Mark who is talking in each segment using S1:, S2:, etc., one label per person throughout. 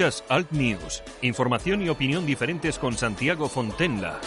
S1: Alt News, información y opinión diferentes con Santiago Fontenla.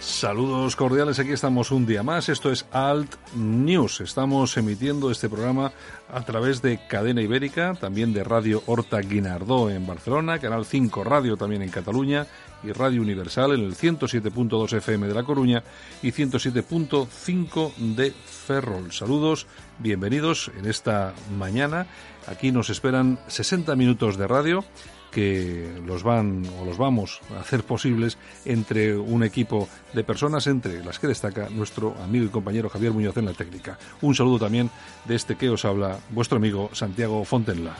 S2: Saludos cordiales, aquí estamos un día más. Esto es Alt News. Estamos emitiendo este programa a través de Cadena Ibérica, también de Radio Horta Guinardó en Barcelona, Canal 5 Radio también en Cataluña y Radio Universal en el 107.2 FM de La Coruña y 107.5 de Ferrol. Saludos, bienvenidos en esta mañana. Aquí nos esperan 60 minutos de radio que los van o los vamos a hacer posibles entre un equipo de personas, entre las que destaca nuestro amigo y compañero Javier Muñoz en la técnica. Un saludo también de este que os habla, vuestro amigo Santiago Fontenla.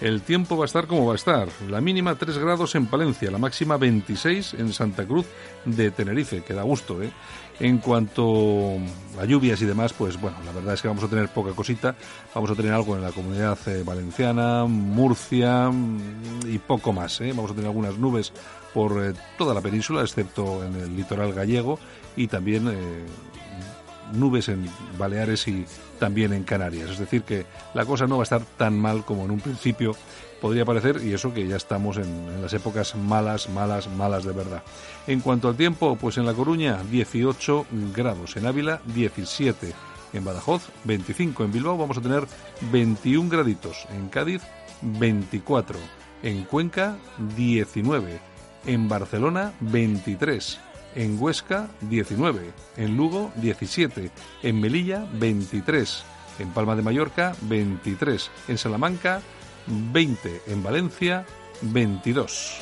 S2: El tiempo va a estar como va a estar. La mínima 3 grados en Palencia, la máxima 26 en Santa Cruz de Tenerife, que da gusto, ¿eh? En cuanto a lluvias y demás, pues bueno, la verdad es que vamos a tener poca cosita. Vamos a tener algo en la comunidad eh, valenciana, Murcia mm, y poco más. ¿eh? Vamos a tener algunas nubes por eh, toda la península, excepto en el litoral gallego y también nubes en Baleares y también en Canarias. Es decir, que la cosa no va a estar tan mal como en un principio podría parecer, y eso que ya estamos en, en, las épocas malas, malas, malas de verdad. En cuanto al tiempo, pues en La Coruña 18 grados, en Ávila 17, en Badajoz 25, en Bilbao vamos a tener 21 graditos, en Cádiz 24, en Cuenca 19, en Barcelona 23, en Huesca 19, en Lugo 17, en Melilla 23, en Palma de Mallorca 23, en Salamanca 20, en Valencia 22.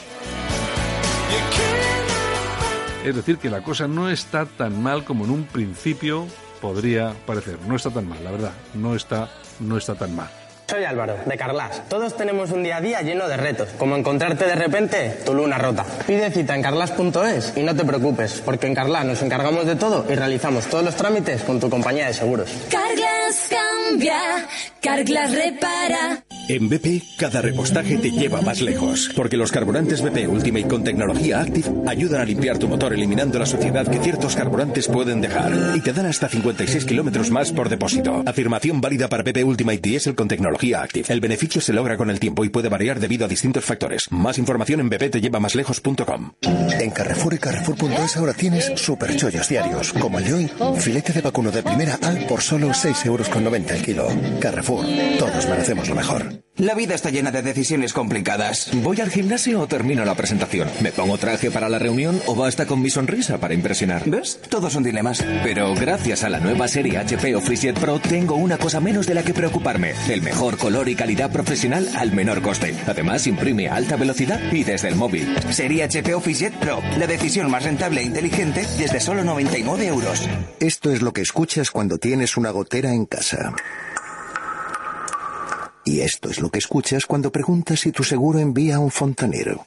S2: Es decir, que la cosa no está tan mal como en un principio podría parecer. No está tan mal, la verdad. No está, no está tan mal.
S3: Soy Álvaro, de Carlas. Todos tenemos un día a día lleno de retos, como encontrarte de repente tu luna rota. Pide cita en carlas.es y no te preocupes, porque en Carlas nos encargamos de todo y realizamos todos los trámites con tu compañía de seguros.
S4: Carglass cambia, Carglass repara.
S5: En BP, cada repostaje te lleva más lejos, porque los carburantes BP Ultimate con tecnología Active ayudan a limpiar tu motor eliminando la suciedad que ciertos carburantes pueden dejar y te dan hasta 56 kilómetros más por depósito. Afirmación válida para BP Ultimate Diesel con tecnología Active. El beneficio se logra con el tiempo y puede variar debido a distintos factores. Más información en bptellevamaslejos.com.
S6: En Carrefour y Carrefour.es ahora tienes super chollos diarios, como el de hoy, filete de vacuno de primera al por solo 6,90 euros el kilo. Carrefour, todos merecemos lo mejor.
S7: La vida está llena de decisiones complicadas. ¿Voy al gimnasio o termino la presentación? ¿Me pongo traje para la reunión o basta con mi sonrisa para impresionar? ¿Ves? Todos son dilemas. Pero gracias a la nueva serie HP OfficeJet Pro tengo una cosa menos de la que preocuparme. El mejor color y calidad profesional al menor coste. Además imprime a alta velocidad y desde el móvil. Serie HP OfficeJet Pro. La decisión más rentable e inteligente desde solo 99 euros.
S6: Esto es lo que escuchas cuando tienes una gotera en casa. Y esto es lo que escuchas cuando preguntas si tu seguro envía a un fontanero.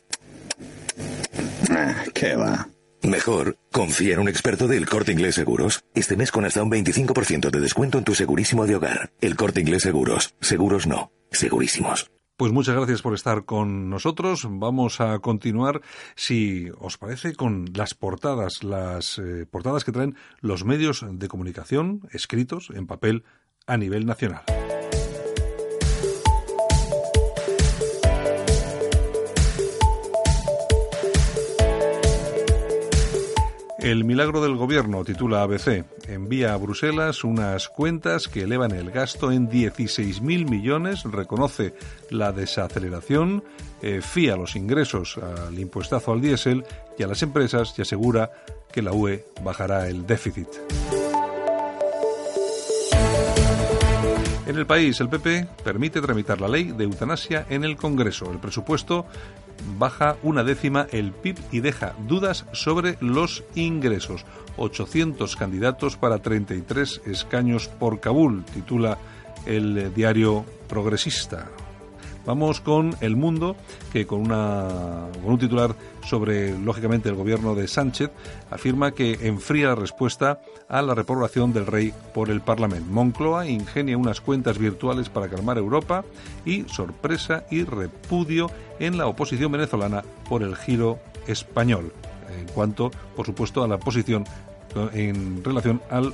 S8: Ah, ¿Qué va?
S5: Mejor, confía en un experto del Corte Inglés Seguros. Este mes con hasta un 25% de descuento en tu segurísimo de hogar. El Corte Inglés Seguros. Seguros no. Segurísimos.
S2: Pues muchas gracias por estar con nosotros. Vamos a continuar, si os parece, con las portadas, las eh, portadas que traen los medios de comunicación escritos en papel a nivel nacional. El milagro del gobierno, titula ABC, envía a Bruselas unas cuentas que elevan el gasto en 16.000 millones, reconoce la desaceleración, eh, fía los ingresos al impuestazo al diésel y a las empresas y asegura que la UE bajará el déficit. En el país, el PP permite tramitar la ley de eutanasia en el Congreso. El presupuesto baja una décima el PIB y deja dudas sobre los ingresos. 800 candidatos para 33 escaños por Kabul, titula el diario Progresista. Vamos con El Mundo, que con, una, con un titular sobre, lógicamente, el gobierno de Sánchez, afirma que enfría la respuesta a la reprobación del rey por el Parlamento. Moncloa ingenia unas cuentas virtuales para calmar Europa y sorpresa y repudio en la oposición venezolana por el giro español, en cuanto, por supuesto, a la posición en relación al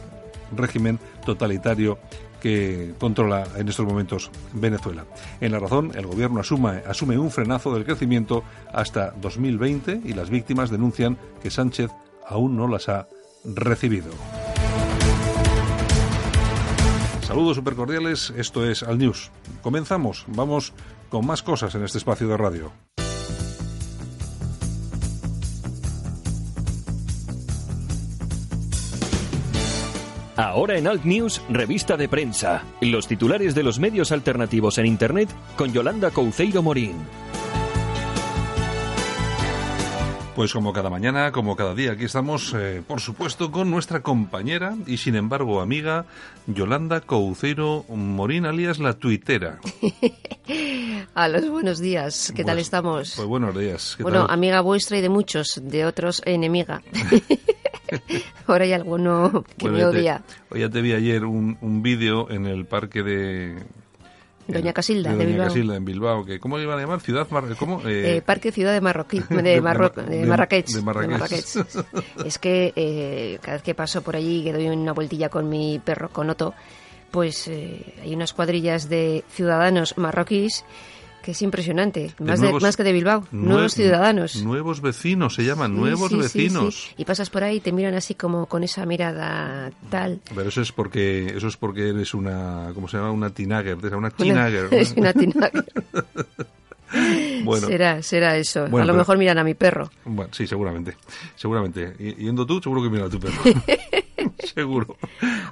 S2: régimen totalitario que controla en estos momentos Venezuela. En la razón, el gobierno asume, un frenazo del crecimiento hasta 2020 y las víctimas denuncian que Sánchez aún no las ha recibido. Saludos supercordiales, esto es Al News. Comenzamos, vamos con más cosas en este espacio de radio.
S1: Ahora en Alt News, revista de prensa. Los titulares de los medios alternativos en Internet con Yolanda Couceiro Morín.
S2: Pues como cada mañana, como cada día, aquí estamos, eh, por supuesto, con nuestra compañera y sin embargo amiga Yolanda Couceiro Morín, alias la tuitera.
S8: A los buenos días, ¿qué tal
S2: Pues-
S8: estamos?
S2: Pues buenos días. ¿qué
S8: bueno,
S2: tal?
S8: amiga vuestra y de muchos, de otros enemiga. Ahora hay alguno que
S2: Bueno,
S8: me
S2: te-
S8: odia.
S2: hoy ya te vi ayer un, un vídeo en el parque de...
S8: Doña Casilda, de
S2: Doña
S8: Bilbao.
S2: Casilda, en Bilbao. Que, ¿Cómo le iban a llamar? ¿Ciudad? Mar- ¿Cómo? Eh,
S8: Eh, Parque Ciudad de, Marroquí, de,
S2: de
S8: Marro-
S2: Mar-
S8: de
S2: de-
S8: Marrakech.
S2: de Marrakech.
S8: es que eh, cada vez que paso por allí, que doy una vueltilla con mi perro, con Otto, pues eh, hay unas cuadrillas de ciudadanos marroquíes que es impresionante. Más,
S2: nuevos-
S8: de, más que de Bilbao.
S2: nue-
S8: nuevos ciudadanos.
S2: Nuevos vecinos, se llaman,
S8: Sí,
S2: nuevos
S8: sí,
S2: vecinos.
S8: sí. Y pasas por ahí y te miran así como con esa mirada tal.
S2: Pero eso es porque eso es porque eres una ¿cómo se llama? una teenager, una
S8: es una tinaga.
S2: Bueno,
S8: será, será eso.
S2: Bueno,
S8: a lo
S2: pero-
S8: mejor miran a mi perro.
S2: bueno, sí, seguramente. Seguramente. Y- Yendo tú, seguro que mira a tu perro. Seguro.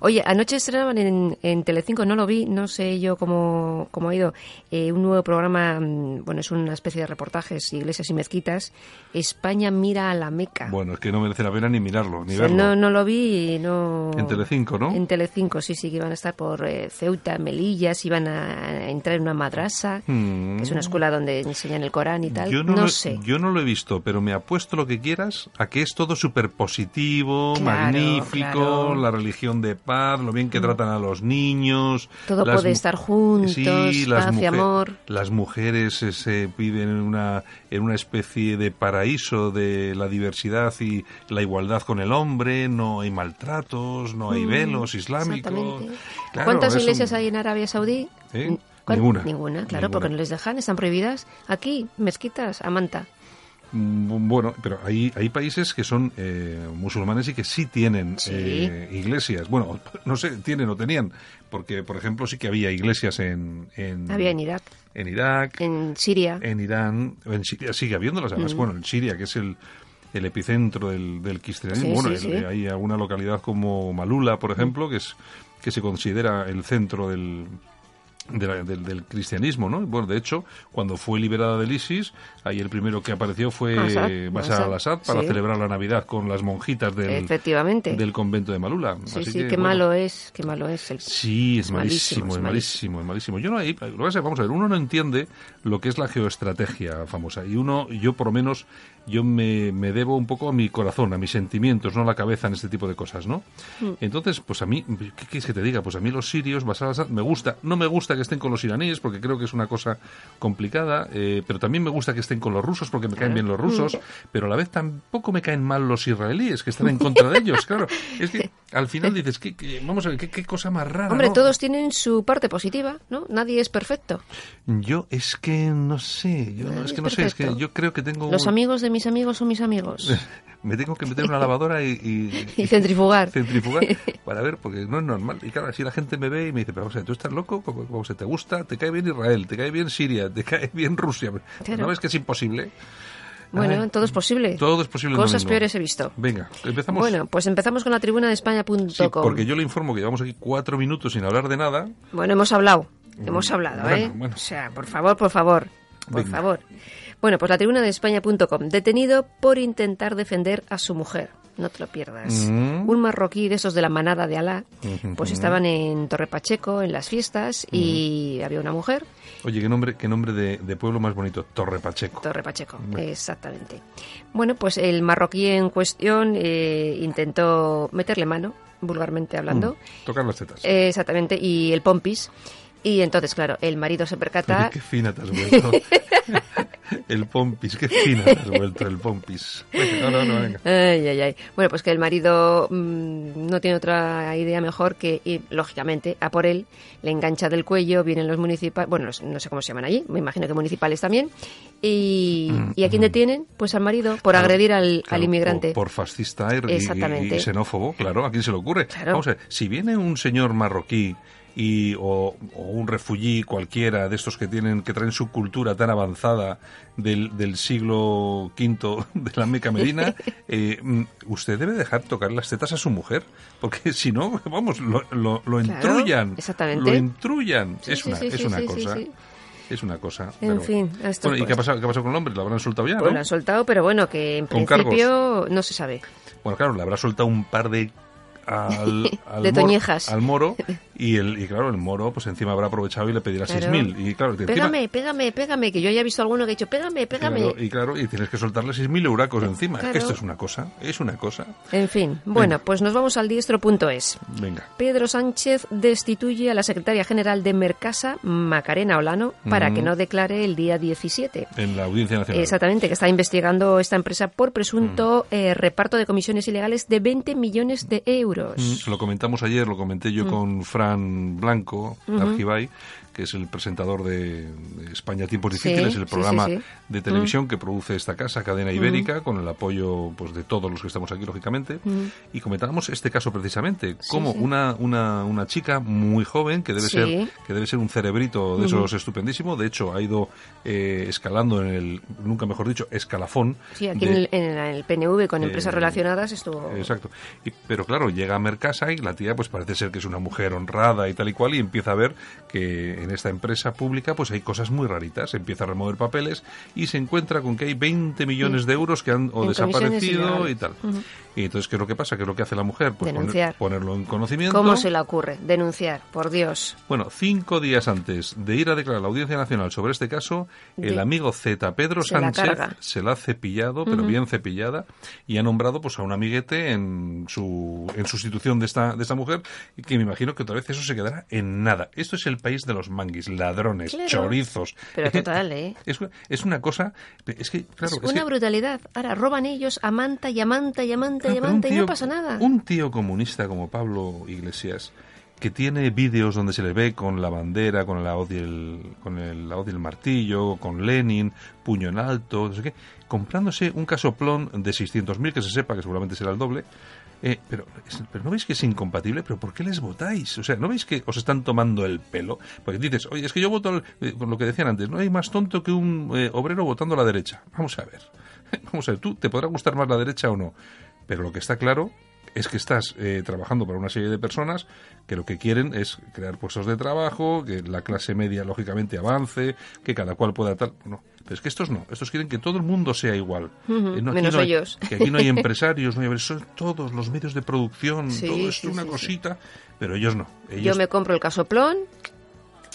S8: Oye, anoche estrenaban en, en Telecinco, no lo vi, no sé yo cómo, cómo ha ido, eh, un nuevo programa, mm, bueno, es una especie de reportajes, iglesias y mezquitas, España mira a la Meca.
S2: Bueno, es que no merece la pena ni mirarlo, ni
S8: O sea,
S2: verlo.
S8: no, no lo vi no...
S2: En Telecinco, ¿no?
S8: En Telecinco, sí, sí, que iban a estar por eh, Ceuta, Melilla, se iban a entrar en una madrasa,
S2: Mm.
S8: que es una escuela donde enseñan el Corán y tal.
S2: Yo no,
S8: no
S2: lo,
S8: sé.
S2: yo no lo he visto, pero me apuesto lo que quieras a que es todo súper positivo,
S8: Claro,
S2: magnífico,
S8: claro.
S2: La religión de paz, lo bien que tratan a los niños.
S8: Todo
S2: las
S8: puede estar juntos,
S2: Sí, las,
S8: paz y amor.
S2: las mujeres eh, se viven en una, en una especie de paraíso de la diversidad y la igualdad con el hombre, no hay maltratos, no hay
S8: Mm,
S2: velos islámicos. Claro,
S8: ¿Cuántas
S2: un-
S8: iglesias hay en Arabia Saudí?
S2: ¿Eh? Ninguna.
S8: Ninguna, claro,
S2: Ninguna.
S8: porque no les dejan, están prohibidas. Aquí, mezquitas, a manta.
S2: Mm, Bueno, pero hay, hay países que son eh, musulmanes y que sí tienen
S8: Sí.
S2: eh, iglesias. Bueno, no sé, tienen o tenían, porque, por ejemplo, sí que había iglesias en... en
S8: Había en Irak,
S2: en Irak,
S8: en Siria.
S2: en Irán, en Siria sigue habiéndolas, además,
S8: Mm.
S2: bueno, en Siria, que es el, el epicentro del, del cristianismo.
S8: Sí,
S2: bueno,
S8: sí,
S2: el-
S8: sí.
S2: hay alguna localidad como Malula, por ejemplo, que es que se considera el centro del, de la- del, del cristianismo, ¿no? Bueno, de hecho, cuando fue liberada del ISIS, ahí el primero que apareció fue
S8: Assad,
S2: Bashar
S8: Assad,
S2: al-Assad para
S8: sí.
S2: celebrar la Navidad con las monjitas del,
S8: Efectivamente.
S2: del convento de Malula.
S8: sí,
S2: Así
S8: sí,
S2: que,
S8: qué
S2: bueno,
S8: malo es, qué malo es. El...
S2: Sí, es
S8: Es
S2: malísimo,
S8: malísimo,
S2: es malísimo, es malísimo. Yo no hay, vamos a ver, uno no entiende lo que es la geoestrategia famosa y uno, yo por lo menos, yo me, me debo un poco a mi corazón, a mis sentimientos, no a la cabeza en este tipo de cosas, ¿no?
S8: Mm.
S2: Entonces, pues a mí, ¿qué quieres que te diga? Pues a mí los sirios, al-Assad, me gusta, no me gusta que estén con los iraníes porque creo que es una cosa complicada, eh, pero también me gusta que estén con los rusos porque me caen bien los rusos, pero a la vez tampoco me caen mal los israelíes que están en contra de ellos, claro. Es que al final dices, ¿qué, qué- vamos a ver, qué, qué cosa más rara.
S8: Hombre,
S2: ¿no?
S8: todos tienen su parte positiva, ¿no? Nadie es perfecto.
S2: Yo es que no sé, yo es que no sé, es que yo creo que tengo
S8: Los amigos de mis amigos son mis amigos.
S2: me tengo que meter en una lavadora y, y,
S8: Y centrifugar.
S2: centrifugar para ver, porque no es normal. Y claro, así la gente me ve y me dice, pero o sea, tú estás loco, ¿Cómo- cómo se te gusta, te cae bien Israel, te cae bien Siria, te cae bien Rusia.
S8: Claro.
S2: ¿No ves que es imposible?
S8: Bueno,
S2: Ay,
S8: todo es posible.
S2: Todo es posible.
S8: Cosas peores he visto.
S2: Venga, empezamos.
S8: Bueno, pues empezamos con la tribuna de España.com.
S2: Sí, porque yo le informo que llevamos aquí cuatro minutos sin hablar de nada.
S8: Bueno, hemos hablado. Hemos hablado,
S2: Bueno,
S8: ¿eh?
S2: bueno.
S8: O sea, por favor, por favor. Por
S2: Venga.
S8: favor. Bueno, pues la tribuna de España.com. Detenido por intentar defender a su mujer. No te lo pierdas.
S2: Mm.
S8: Un marroquí de esos de la manada de Alá. Pues estaban en Torre Pacheco, en las fiestas, y había una mujer.
S2: Oye, qué nombre, qué nombre de, de pueblo más bonito, Torre Pacheco.
S8: Torre Pacheco,
S2: Bueno.
S8: exactamente. Bueno, pues el marroquí en cuestión eh, intentó meterle mano, vulgarmente hablando.
S2: Mm, tocar las tetas.
S8: Eh, exactamente, y el pompis. Y entonces, claro, el marido se percata.
S2: Oye, qué fina te has vuelto. el pompis, qué fina te has vuelto el pompis. No, no, no, venga.
S8: Ay, ay, ay. Bueno, pues que el marido mm, no tiene otra idea mejor que ir, lógicamente, a por él, le engancha del cuello, vienen los municipales, bueno, los- no sé cómo se llaman allí, me imagino que municipales también. ¿Y, ¿y a quién detienen? Pues al marido, por
S2: Claro,
S8: agredir al,
S2: claro,
S8: al inmigrante.
S2: Por, por fascista y- y, y xenófobo, claro, ¿a quién se le ocurre? Vamos a ver, si viene un señor marroquí y, o, o un refugií cualquiera de estos que tienen que traen su cultura tan avanzada del, del siglo V de la Meca Medina, eh, mm, usted debe dejar tocar las tetas a su mujer, porque si no, vamos, lo, lo, lo entrullan.
S8: exactamente.
S2: Lo entrullan.
S8: Sí,
S2: es
S8: sí,
S2: una,
S8: sí,
S2: es una cosa. Es una cosa.
S8: En
S2: pero-
S8: fin, esto
S2: Bueno, ¿y
S8: pues-
S2: qué ha, pasado, qué ha pasado con el hombre? ¿Lo habrán soltado ya?
S8: Pues
S2: ¿no?
S8: lo han soltado, pero bueno, que en
S2: Con
S8: principio no se sabe.
S2: Bueno, claro, le habrá soltado un par de al, al
S8: De toñejas.
S2: al moro y el y claro el moro pues encima habrá aprovechado y le pedirá
S8: Claro.
S2: 6.000 y claro que encima-
S8: Pégame, pégame, pégame, que yo ya he visto alguno que ha dicho, pégame, pégame.
S2: claro, y claro y tienes que soltarle 6.000 euracos encima
S8: Claro.
S2: esto es una cosa es una cosa
S8: En fin, bueno, pues nos vamos al diestro.es.
S2: venga
S8: Pedro Sánchez destituye a la secretaria general de Mercasa, Macarena Olano, para
S2: Ujú.
S8: que no declare el día 17.
S2: en la audiencia nacional
S8: Exactamente, que está investigando esta empresa por presunto
S2: Mm.
S8: eh, reparto de comisiones ilegales de 20 millones de euros.
S2: Mm, Lo comentamos ayer, lo comenté yo
S8: Mm.
S2: con Fran Blanco. Argibay, que es el presentador de España Tiempos
S8: Sí,
S2: Difíciles, el
S8: sí,
S2: programa
S8: sí, sí.
S2: de televisión que produce esta casa, Cadena. Ibérica, con el apoyo pues de todos los que estamos aquí, lógicamente.
S8: Ujú.
S2: Y comentábamos este caso precisamente, como. Una, una, una chica muy joven, que debe, ser, que debe ser un cerebrito de
S8: Ujú.
S2: esos estupendísimo, de hecho ha ido eh, escalando en el, nunca mejor dicho, escalafón.
S8: Sí, aquí
S2: de-
S8: en, el, en el PNV con
S2: eh,
S8: empresas relacionadas estuvo...
S2: Exacto. Y- pero claro, llega a Mercasa y la tía pues parece ser que es una mujer honrada y tal y cual y empieza a ver que en esta empresa pública pues hay cosas muy raritas. Empieza a remover papeles y se encuentra con que hay 20 millones de euros que han o
S8: En
S2: desaparecido y tal. Y entonces, ¿qué es lo que pasa? ¿Qué es lo que hace la mujer? Pues poner-
S8: Denunciar.
S2: ponerlo en conocimiento.
S8: ¿Cómo se le ocurre? Denunciar, por Dios.
S2: Bueno, cinco días antes de ir a declarar a la Audiencia Nacional sobre este caso, el amigo Z, Pedro
S8: Se
S2: Sánchez, se la ha cepillado, pero bien cepillada, y ha nombrado pues a un amiguete en su en sustitución de esta de esta mujer, que me imagino que otra vez eso se quedará en nada. Esto es el país de los manguis, ladrones,
S8: Claro.
S2: chorizos.
S8: Pero total, ¿eh?
S2: Es, es una cosa, es que claro,
S8: es
S2: es
S8: una brutalidad. Ahora roban ellos a manta y a manta y a manta y a y no pasa nada.
S2: Un tío comunista como Pablo Iglesias, que tiene vídeos donde se le ve con la bandera, con la hoz y el, con el, la hoz y el martillo, con Lenin, puño en alto, no sé qué, comprándose un casoplón de 600.000, que se sepa que seguramente será el doble. Eh, pero, pero no veis que es incompatible, pero ¿por qué les votáis? O sea, ¿no veis que os están tomando el pelo? Porque dices, oye, es que yo voto, al- eh, por lo que decían antes, no hay más tonto que un eh, obrero votando a la derecha. Vamos a ver, vamos a ver, tú te podrá gustar más la derecha o no, pero lo que está claro es que estás eh, trabajando para una serie de personas que lo que quieren es crear puestos de trabajo, que la clase media lógicamente avance, que cada cual pueda tal. No, pero es que estos no, estos quieren que todo el mundo sea igual. Eh, no,
S8: menos
S2: no hay-
S8: ellos.
S2: Que aquí no hay empresarios, no hay son todos los medios de producción,
S8: Sí,
S2: todo esto
S8: sí,
S2: es una
S8: sí,
S2: cosita, pero ellos no.
S8: Yo
S2: Ellos,
S8: me compro el casoplón.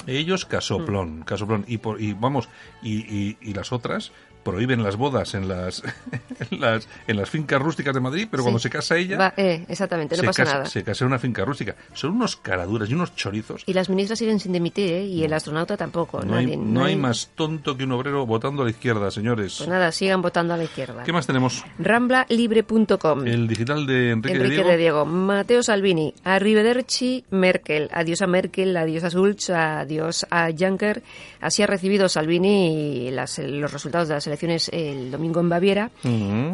S2: ellos
S8: Mm.
S2: casoplón, casoplón. Y, por, y vamos, y, y, y las otras prohíben las bodas en las, en las en las fincas rústicas de Madrid, pero
S8: Sí.
S2: cuando se casa ella
S8: Va, eh, exactamente, no pasa
S2: casa,
S8: nada.
S2: se casa en una finca rústica. Son unos caraduras y unos chorizos.
S8: Y las ministras siguen sin dimitir, ¿eh? Y el astronauta tampoco.
S2: No hay,
S8: nadie,
S2: no hay más tonto que un obrero votando a la izquierda, señores.
S8: Pues nada, sigan votando a la izquierda.
S2: ¿Qué más tenemos?
S8: Ramblalibre.com.
S2: El digital de Enrique,
S8: Enrique
S2: de Diego.
S8: de Diego. Matteo Salvini. Arrivederci Merkel. Adiós a Merkel, adiós a Schulz, adiós a Juncker. Así ha recibido Salvini las- los resultados de las elecciones el domingo en Baviera.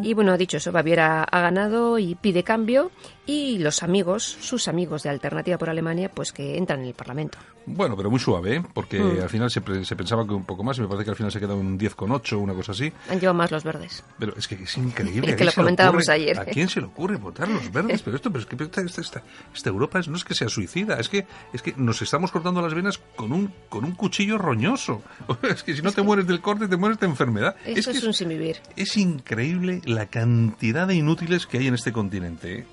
S8: Y bueno, ha dicho eso, Baviera ha ganado y pide cambio y los amigos, sus amigos de Alternativa por Alemania, pues que entran en el Parlamento.
S2: Bueno, pero muy suave, ¿eh? porque
S8: Mm.
S2: al final se, pre- se pensaba que un poco más y me parece que al final se queda un 10,8, una cosa así.
S8: Han llevado más los verdes.
S2: Pero es que es increíble.
S8: Que
S2: ¿a quién
S8: lo comentábamos
S2: ocurre-
S8: ayer.
S2: ¿A quién se le ocurre votar los verdes? Pero esto, pero es que esta, esta- esta- Europa es- no es que sea suicida, es que, es que nos estamos cortando las venas con un, con un cuchillo roñoso. Es que si no te mueres del corte, te mueres de enfermedad.
S8: Esto es,
S2: que
S8: un sin vivir.
S2: es increíble la cantidad de inútiles que hay en este continente. ¿eh?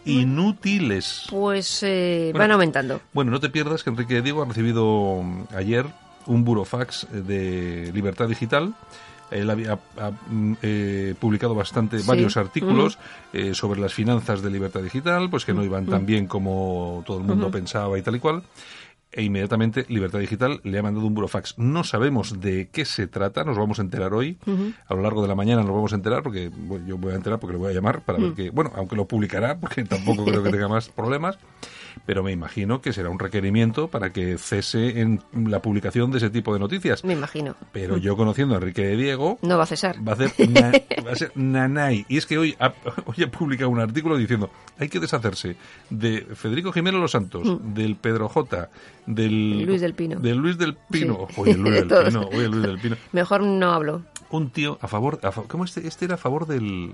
S2: Inútiles.
S8: Pues eh,
S2: Bueno.
S8: van aumentando.
S2: Bueno, no te pierdas que Enrique Diego ha recibido mm, ayer un burofax eh, de Libertad Digital. Él había ha, mm, eh, publicado bastante
S8: Sí.
S2: varios artículos eh, sobre las finanzas de Libertad Digital, pues que no iban tan bien como todo el mundo pensaba y tal y cual. E inmediatamente Libertad Digital le ha mandado un burofax. No sabemos de qué se trata, nos vamos a enterar hoy. A lo largo de la mañana nos vamos a enterar, porque bueno, yo voy a enterar porque le voy a llamar para ver que, bueno, aunque lo publicará, porque tampoco creo que tenga más problemas, pero me imagino que será un requerimiento para que cese en la publicación de ese tipo de noticias.
S8: Me imagino.
S2: Pero yo conociendo a Enrique de Diego,
S8: No va a cesar.
S2: va a hacer na- va a ser nanay. Y es que hoy ha, hoy ha publicado un artículo diciendo hay que deshacerse de Federico Jiménez Los Santos,
S8: Mm.
S2: del Pedro J, del
S8: Luis del Pino.
S2: del Luis del Pino.
S8: Sí.
S2: Oye, Luis del. Pino, oye, Luis del Pino.
S8: Mejor no hablo.
S2: Un tío a favor, a ¿cómo este? Este era a favor del...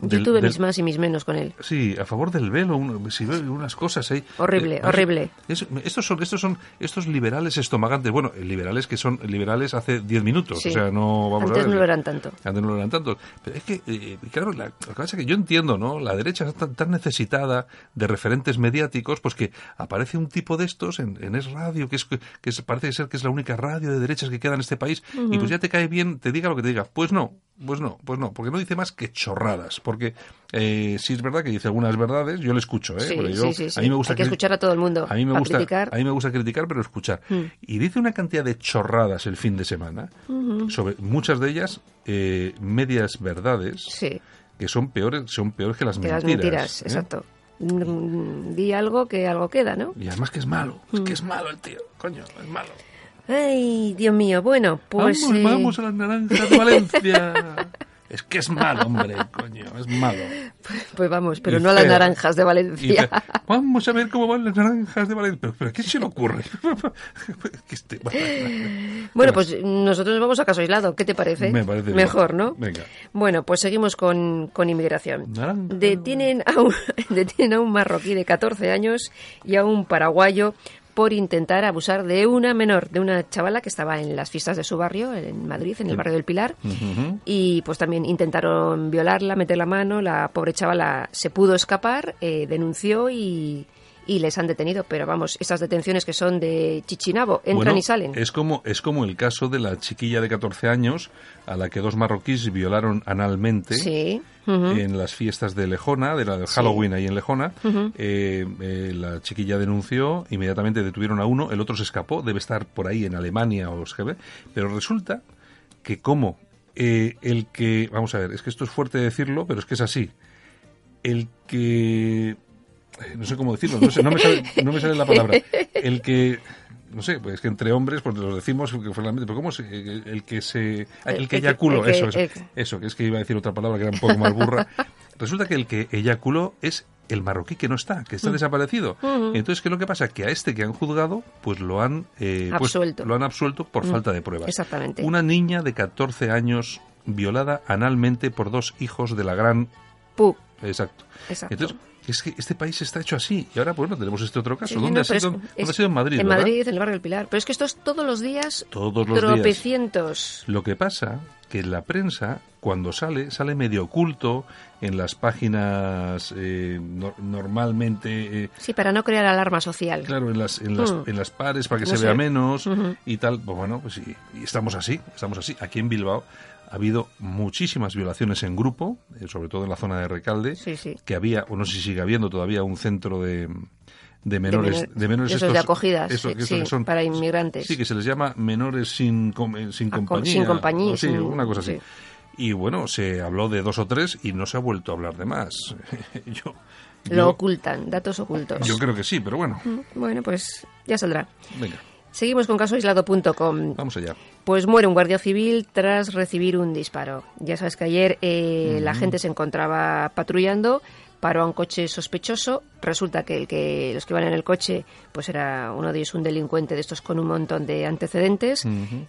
S8: Yo
S2: del-
S8: tuve
S2: del-
S8: mis más y mis menos con él.
S2: Sí, a favor del velo, si ve unas cosas ahí.
S8: Horrible,
S2: Eh,
S8: horrible.
S2: es- estos son estos son estos liberales estomagantes, bueno, eh, liberales que son liberales hace 10 minutos,
S8: Sí.
S2: o sea, no vamos
S8: Antes
S2: a ver.
S8: no lo eran tanto.
S2: Antes no lo eran tantos. Pero es que, eh, claro, la, lo que pasa es que yo entiendo, ¿no? La derecha está tan, tan necesitada de referentes mediáticos, pues que aparece un tipo de estos en, en Es Radio, que, es, que es- parece ser que es la única radio de derechas que queda en este país, y pues ya te cae bien, te diga lo que te diga. Pues no, pues no, pues no, porque no dice más que chorradas. Porque eh, sí es verdad que dice algunas verdades, yo le escucho, ¿eh?
S8: Sí,
S2: yo-
S8: sí, sí, sí.
S2: A mí me gusta
S8: Hay que escuchar a todo el mundo.
S2: a mí me gusta,
S8: criticar.
S2: a mí me gusta criticar, pero escuchar.
S8: Mm.
S2: Y dice una cantidad de chorradas el fin de semana, sobre muchas de ellas eh, medias verdades, que son peores, son peores que las
S8: Que las
S2: mentiras.
S8: mentiras,
S2: ¿eh?
S8: exacto. Mm, Di algo que algo queda, ¿no?
S2: Y además que es malo, es que es malo el tío, coño, es malo.
S8: Ay, Dios mío. Bueno, pues...
S2: vamos,
S8: eh,
S2: vamos a las naranjas de Valencia. es que es malo, hombre, coño, es malo.
S8: Pues vamos, pero
S2: Y
S8: no a las naranjas de Valencia.
S2: vamos a ver cómo van las naranjas de Valencia. Pero, pero ¿a quién se le ocurre? Este-
S8: Bueno, pues nosotros vamos a caso aislado. ¿Qué te parece?
S2: Me parece bien.
S8: Mejor, ¿no?
S2: Venga.
S8: Bueno, pues seguimos con, con inmigración.
S2: Naranja.
S8: Detienen a, un, detienen a un marroquí de 14 años y a un paraguayo por intentar abusar de una menor, de una chavala que estaba en las fiestas de su barrio, en Madrid, en el barrio del Pilar. Y pues también intentaron violarla, meter la mano. La pobre chavala se pudo escapar, eh, denunció y, y les han detenido. Pero vamos, esas detenciones que son de chichinabo, entran
S2: Bueno,
S8: y salen.
S2: Es como, es como el caso de la chiquilla de 14 años a la que dos marroquíes violaron analmente
S8: Sí.
S2: en las fiestas de Lejona, de la de
S8: Sí.
S2: Halloween ahí en Lejona. Eh, eh, la chiquilla denunció, inmediatamente detuvieron a uno, el otro se escapó, debe estar por ahí en Alemania o GB, pero resulta que como eh, el que, vamos a ver, es que esto es fuerte decirlo, pero es que es así, el que no sé cómo decirlo, no, sé, no, me sale, no me sale la palabra. El que, no sé, pues que entre hombres, pues lo decimos que pero ¿cómo se, el, el que se, el, que eyaculó, eso, eso, eso, que es que iba a decir otra palabra que era un poco más burra. Resulta que el que eyaculó es el marroquí que no está, que está
S8: Mm.
S2: desaparecido. Entonces, ¿qué es lo que pasa? Que a este que han juzgado, pues lo han, eh, pues,
S8: Absuelto.
S2: lo han absuelto por
S8: Mm.
S2: falta de pruebas.
S8: Exactamente.
S2: Una niña de 14 años violada analmente por dos hijos de la gran
S8: Pu.
S2: Exacto.
S8: Exacto.
S2: Entonces, es que este país está hecho así. Y ahora, bueno, tenemos este otro caso.
S8: Sí,
S2: ¿Dónde,
S8: no,
S2: ha sido,
S8: es-
S2: ¿Dónde
S8: es-
S2: ha sido? En Madrid,
S8: En
S2: ¿verdad?
S8: Madrid, en el barrio del Pilar. Pero es que esto es todos los días.
S2: Todos los días.
S8: tropecientos.
S2: Lo que pasa que la prensa, cuando sale, sale medio oculto en las páginas eh, no- normalmente... eh,
S8: Sí, para no crear alarma social.
S2: Claro, en las, en las,
S8: Mm.
S2: en las pares para que
S8: No
S2: se
S8: sé.
S2: vea menos y tal. Pues bueno, pues sí, y estamos así, estamos así. Aquí en Bilbao ha habido muchísimas violaciones en grupo, eh, sobre todo en la zona de Recalde,
S8: Sí, sí.
S2: que había, o no sé si sigue habiendo todavía, un centro de, de menores...
S8: menor-
S2: De, menores
S8: esos de acogida,
S2: eso-
S8: sí,
S2: estos son-
S8: para inmigrantes.
S2: Sí, que se les llama menores sin, eh, sin
S8: Ah,
S2: compañía.
S8: sin compañía,
S2: sí,
S8: sin-
S2: una cosa así.
S8: sí.
S2: Y bueno, se habló de dos o tres y no se ha vuelto a hablar de más. yo,
S8: Lo
S2: yo,
S8: ocultan, datos ocultos.
S2: yo creo que sí, pero bueno,
S8: Mm, Bueno, pues ya saldrá.
S2: venga.
S8: Seguimos con casoaislado.com.
S2: Vamos allá.
S8: Pues muere un guardia civil tras recibir un disparo. Ya sabes que ayer eh, la gente se encontraba patrullando, paró a un coche sospechoso. Resulta que, el que los que iban en el coche, pues era uno de ellos un delincuente de estos con un montón de antecedentes.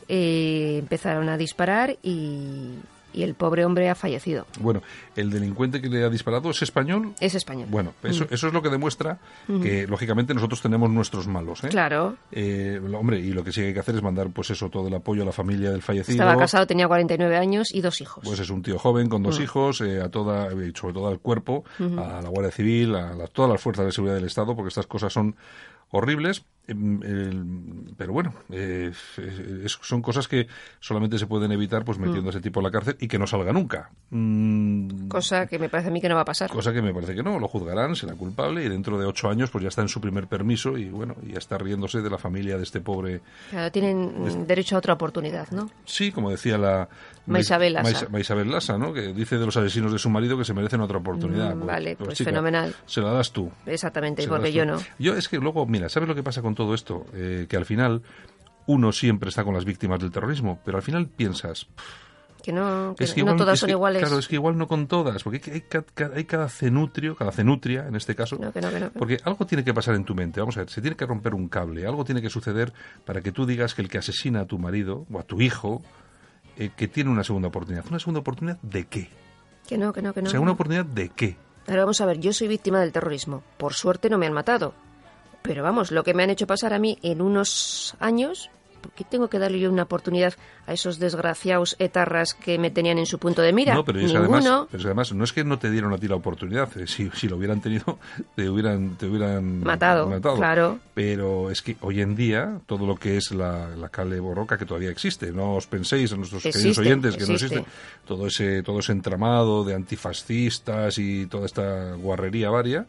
S8: Eh, empezaron a disparar y, y el pobre hombre ha fallecido.
S2: Bueno, el delincuente que le ha disparado es español.
S8: Es español.
S2: Bueno, eso,
S8: Mm.
S2: eso es lo que demuestra que, lógicamente, nosotros tenemos nuestros malos. ¿eh?
S8: Claro.
S2: Eh, hombre, y lo que sí hay que hacer es mandar, pues eso, todo el apoyo a la familia del fallecido.
S8: Estaba casado, tenía 49 años y dos hijos.
S2: Pues es un tío joven con dos
S8: Mm.
S2: hijos, eh, a toda, eh, sobre todo al cuerpo, a la Guardia Civil, a la- todas las fuerzas de seguridad del Estado, porque estas cosas son horribles. Em, pero bueno, eh, es- son cosas que solamente se pueden evitar pues metiendo a ese tipo en la cárcel y que no salga nunca. Mm,
S8: Cosa que me parece a mí que no va a pasar.
S2: Cosa que me parece que no, lo juzgarán, será culpable y dentro de ocho años pues ya está en su primer permiso y bueno, ya está riéndose de la familia de este pobre.
S8: Claro, tienen mm, derecho a otra oportunidad, ¿no?
S2: Sí, como decía la...
S8: Maisabel Lassa.
S2: Maisa- Maisabel Lassa, ¿no? Que dice de los asesinos de su marido que se merecen otra oportunidad.
S8: Mm, vale, pues
S2: chica,
S8: fenomenal.
S2: Se la das tú.
S8: Exactamente, porque yo no.
S2: Yo es que luego, mira, ¿sabes lo que pasa con todo esto? Eh, que al final uno siempre está con las víctimas del terrorismo, pero al final piensas,
S8: Que no, que
S2: es que
S8: no
S2: igual-
S8: todas
S2: es
S8: son
S2: que-
S8: iguales.
S2: Claro, es que igual no con todas, porque hay, hay hay cada cenutrio, cada cenutria en este caso.
S8: No, que no, no, que no.
S2: Porque algo tiene que pasar en tu mente. Vamos a ver, se tiene que romper un cable, algo tiene que suceder para que tú digas que el que asesina a tu marido o a tu hijo, eh, que tiene una segunda oportunidad. ¿Una segunda oportunidad de qué?
S8: Que no, que no, que no.
S2: O sea, una oportunidad de qué?
S8: Pero vamos a ver, yo soy víctima del terrorismo. Por suerte no me han matado. Pero vamos, lo que me han hecho pasar a mí en unos años, ¿por qué tengo que darle yo una oportunidad a esos desgraciados etarras que me tenían en su punto de mira?
S2: no, pero es,
S8: Ninguno.
S2: además, pero es que además no es que no te dieron a ti la oportunidad. eh, Si, si lo hubieran tenido, te hubieran, te hubieran
S8: Matado, claro.
S2: Pero es que hoy en día todo lo que es la, la cale borroca que todavía existe, no os penséis en nuestros queridos oyentes que no
S8: existe
S2: todo ese todo ese entramado de antifascistas y toda esta guarrería varia.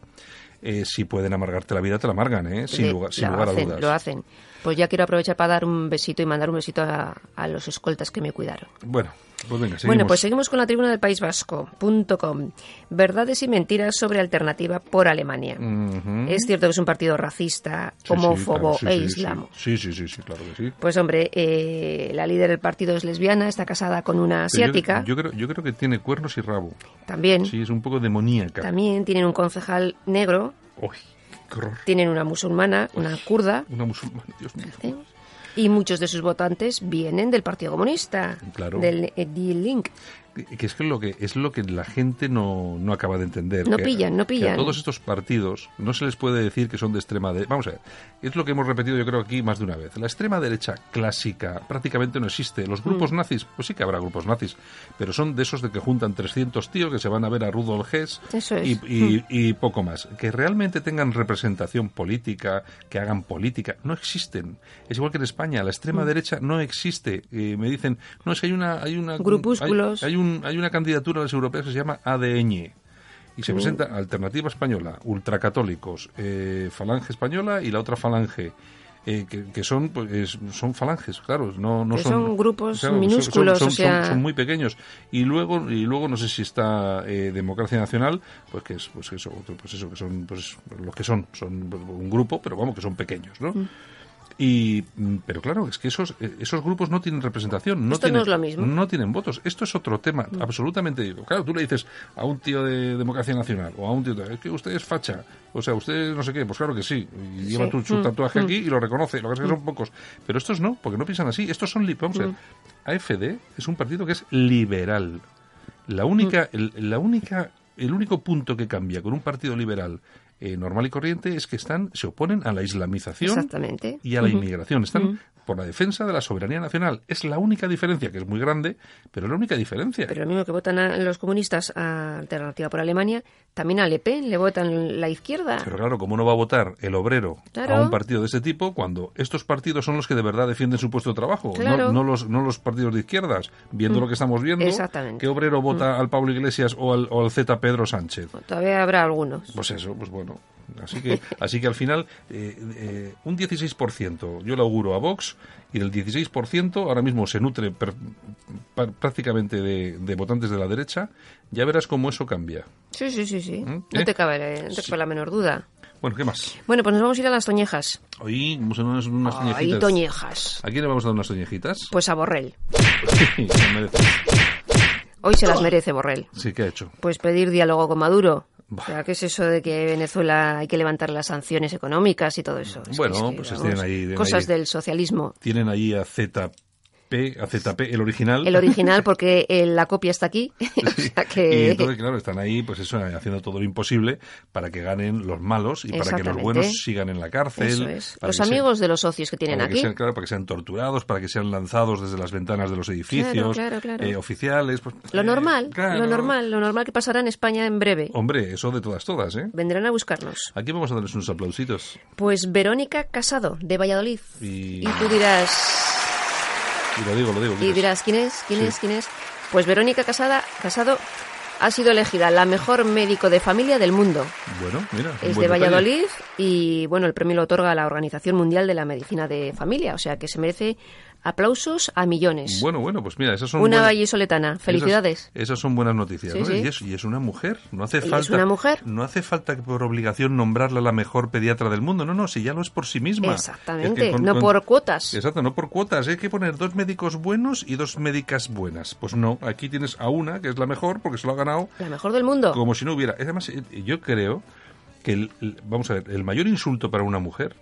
S2: Eh, si pueden amargarte la vida, te la amargan, ¿eh? sin lugar, sin lugar a dudas.
S8: Lo hacen. Pues ya quiero aprovechar para dar un besito y mandar un besito a, a los escoltas que me cuidaron.
S2: Bueno, pues venga, seguimos.
S8: Bueno, pues seguimos con la tribuna del País Vasco.com. Verdades y mentiras sobre alternativa por Alemania. Es cierto que es un partido racista,
S2: Sí, sí,
S8: homófobo
S2: claro, sí,
S8: e islamo.
S2: Sí, sí, sí, sí, claro que sí.
S8: Pues hombre, eh, la líder del partido es lesbiana, está casada con una
S2: yo-
S8: asiática.
S2: Yo, creo, yo creo que tiene cuernos y rabo.
S8: También.
S2: Sí, es un poco demoníaca.
S8: También tienen un concejal negro,
S2: Uy, qué horror.
S8: tienen una musulmana, una kurda,
S2: Una musulmana, Dios mío.
S8: ¿eh? y muchos de sus votantes vienen del Partido Comunista,
S2: Claro.
S8: del Die Link.
S2: Que es que lo que es lo que la gente no, no acaba de entender.
S8: No
S2: que-
S8: pillan, no
S2: que
S8: pillan.
S2: a todos estos partidos no se les puede decir que son de extrema derecha. Vamos a ver, es lo que hemos repetido yo creo aquí más de una vez. La extrema derecha clásica prácticamente no existe. Los grupos
S8: Mm.
S2: nazis, pues sí que habrá grupos nazis, pero son de esos de que juntan 300 tíos que se van a ver a Rudolf Hess
S8: Eso es.
S2: y, y-
S8: Mm.
S2: y poco más. Que realmente tengan representación política, que hagan política, no existen. Es igual que en España, la extrema
S8: Mm.
S2: derecha no existe. Eh, me dicen, no, es que hay una... Hay una
S8: Grupúsculos.
S2: Hay, hay un, hay una candidatura a las europeas que se llama ADN. Y se
S8: Mm.
S2: presenta Alternativa Española, ultracatólicos, eh, Falange Española y la otra Falange. eh, que, que son pues, es- son falanges, claro, no, no
S8: Que
S2: son,
S8: son grupos
S2: son-
S8: minúsculos,
S2: son,
S8: o sea-
S2: son- son muy pequeños y luego y luego no sé si está eh, Democracia Nacional, pues que es pues eso, otro- pues eso que son pues los que son, son un grupo, pero vamos que son pequeños, ¿no?
S8: Mm.
S2: Y, mm, pero claro, es que esos, eh, esos grupos no tienen representación, no
S8: Esto no
S2: tienen,
S8: es lo mismo. Mm.
S2: no tienen votos. Esto es otro tema, absolutamente. Claro, tú le dices a un tío de Democracia Nacional o a un tío de, es que usted es facha, o sea, usted no sé qué, pues claro que sí. Y lleva tu, su
S8: Mm,
S2: tatuaje
S8: mm.
S2: aquí y lo reconoce, lo que pasa es que son pocos. Pero estos no, porque no piensan así. Estos son, vamos a ver,
S8: Mm.
S2: AFD es un partido que es liberal. La única,
S8: Mm.
S2: el, la única, el único punto que cambia con un partido liberal eh, normal y corriente es que están, se oponen a la islamización y a la inmigración. Están. Por la defensa de la soberanía nacional. Es la única diferencia, que es muy grande, pero es la única diferencia.
S8: Pero lo mismo que votan a los comunistas a Alternativa por Alemania, también a Le Pen le votan la izquierda.
S2: Pero claro, ¿cómo no va a votar el obrero
S8: Claro.
S2: a un partido de este tipo cuando estos partidos son los que de verdad defienden su puesto de trabajo? No-
S8: Claro.
S2: No, los, no los partidos de izquierdas. Viendo
S8: Mm.
S2: lo que estamos viendo,
S8: Exactamente.
S2: ¿qué obrero vota al Pablo Iglesias o al, o al Z Pedro Sánchez?
S8: Todavía habrá algunos.
S2: Pues eso, pues bueno. Así que, así que al final, eh, eh, un 16% yo le auguro a Vox y del 16% ahora mismo se nutre per- pa- prácticamente de, de votantes de la derecha. Ya verás cómo eso cambia.
S8: Sí, sí, sí, sí.
S2: ¿Eh?
S8: No te cabe, no te cabe la menor duda.
S2: Bueno, ¿qué más?
S8: Bueno, pues nos vamos a ir a las toñejas.
S2: Hoy vamos a unas, unas
S8: Ay,
S2: toñejitas.
S8: toñejas.
S2: ¿A quién le vamos a dar unas toñejitas?
S8: Pues a Borrell.
S2: Sí, se merece.
S8: Hoy se las merece Borrell.
S2: Sí, ¿qué ha hecho?
S8: Pues pedir diálogo con Maduro. O sea, ¿qué es eso de que Venezuela hay que levantar las sanciones económicas y todo eso? Es que-
S2: Bueno,
S8: es que,
S2: pues tienen ahí- tienen
S8: Cosas
S2: ahí-
S8: del socialismo.
S2: Tienen ahí a ZP, a ZP, el original.
S8: El original, porque eh, la copia está aquí. o sea
S2: Y
S8: que...
S2: entonces, claro, están ahí, pues eso, haciendo todo lo imposible para que ganen los malos y para que los buenos sigan en la cárcel.
S8: Eso es. Los
S2: que sean-
S8: amigos de los socios que tienen
S2: para que
S8: aquí.
S2: sean, claro, para que sean torturados, para que sean lanzados desde las ventanas de los edificios
S8: claro, claro.
S2: eh, oficiales. pues,
S8: Lo
S2: eh,
S8: normal,
S2: claro.
S8: lo normal, lo normal que pasará en España en breve.
S2: Hombre, eso de todas, todas, ¿eh?
S8: Vendrán a buscarnos.
S2: Aquí vamos a darles unos aplausitos.
S8: Pues Verónica Casado, de Valladolid.
S2: Y,
S8: Y tú dirás,
S2: y lo digo, lo digo.
S8: y dirás, ¿quién es? ¿Quién
S2: Sí.
S8: es? ¿Quién es? Pues Verónica Casada, Casado ha sido elegida la mejor médico de familia del mundo.
S2: Bueno, mira.
S8: Es de
S2: detalle.
S8: Valladolid y bueno, el premio lo otorga la Organización Mundial de la Medicina de Familia, o sea que se merece aplausos a millones.
S2: Bueno, bueno, pues mira, esas son
S8: Una
S2: buenas-
S8: vallisoletana, felicidades.
S2: Esas, esas son buenas noticias,
S8: Sí,
S2: ¿no?
S8: sí.
S2: Y, es, y es una mujer, no hace
S8: Y es
S2: falta.
S8: una mujer.
S2: No hace falta por obligación nombrarla la mejor pediatra del mundo, no, no, si ya lo es por sí misma.
S8: Exactamente,
S2: Es que con-
S8: no
S2: con-
S8: por cuotas.
S2: Exacto, no por cuotas. Hay que poner dos médicos buenos y dos médicas buenas. Pues no, aquí tienes a una que es la mejor porque se lo ha ganado
S8: La mejor del mundo.
S2: como si no hubiera. Además, eh, yo creo que, el- el- vamos a ver, el mayor insulto para una mujer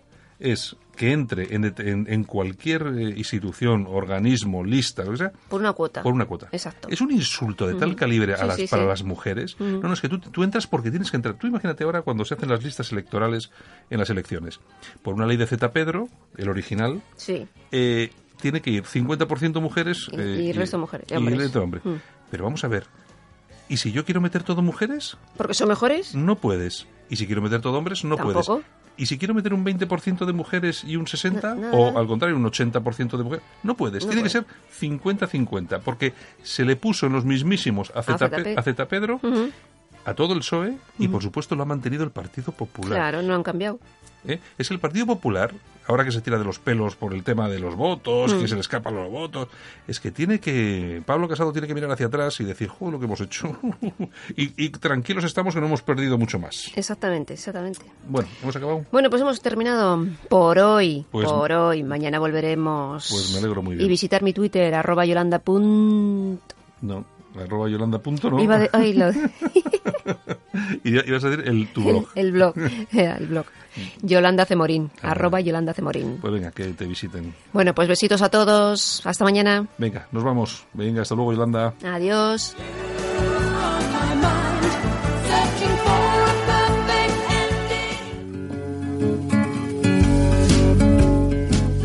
S2: es que entre en, en- en cualquier eh, institución, organismo, lista, lo que sea,
S8: Por una cuota.
S2: por una cuota.
S8: Exacto.
S2: Es un insulto de tal calibre a
S8: Sí,
S2: las,
S8: sí,
S2: para
S8: sí.
S2: las mujeres. No, no, es que tú, tú entras porque tienes que entrar. Tú imagínate ahora cuando se hacen las listas electorales en las elecciones. Por una ley de Z Pedro, el original,
S8: Sí.
S2: eh, tiene que ir 50% mujeres
S8: Y-
S2: eh,
S8: y resto mujeres, y
S2: y
S8: hombres.
S2: resto hombres.
S8: Mm.
S2: Pero vamos a ver. ¿Y si yo quiero meter todo mujeres?
S8: ¿Porque son mejores?
S2: No puedes. ¿Y si quiero meter todo hombres? No
S8: Tampoco.
S2: puedes. ¿Y si quiero meter un 20% de mujeres y un 60%?
S8: No, nada.
S2: o al contrario, un 80% de mujeres? No puedes.
S8: No
S2: Tiene que
S8: puedes.
S2: ser 50-50. Porque se le puso en los mismísimos a Z,
S8: ZP.
S2: a Z Pedro,
S8: Ujú.
S2: A todo el PSOE y por supuesto lo ha mantenido el Partido Popular.
S8: Claro, no han cambiado.
S2: ¿eh? Es el Partido Popular, ahora que se tira de los pelos por el tema de los votos,
S8: Mm.
S2: que se le escapan los votos, es que tiene que. Pablo Casado tiene que mirar hacia atrás y decir, joder, lo que hemos hecho. y, y tranquilos estamos que no hemos perdido mucho más.
S8: Exactamente, exactamente.
S2: Bueno, hemos acabado.
S8: Bueno, pues hemos terminado por hoy.
S2: Pues-
S8: por hoy. Mañana volveremos.
S2: Pues me alegro muy bien.
S8: Y visitar mi Twitter, arroba yolanda. punt-
S2: No, arroba yolanda punto, ¿no?
S8: Iba de- ay, lo-
S2: y ibas a decir el tu blog.
S8: el blog. Era el blog. Yolanda Cemorín, arroba Yolanda Cemorín.
S2: Pues venga, que te visiten.
S8: Bueno, pues besitos a todos. Hasta mañana.
S2: Venga, nos vamos. Venga, hasta luego, Yolanda.
S8: Adiós.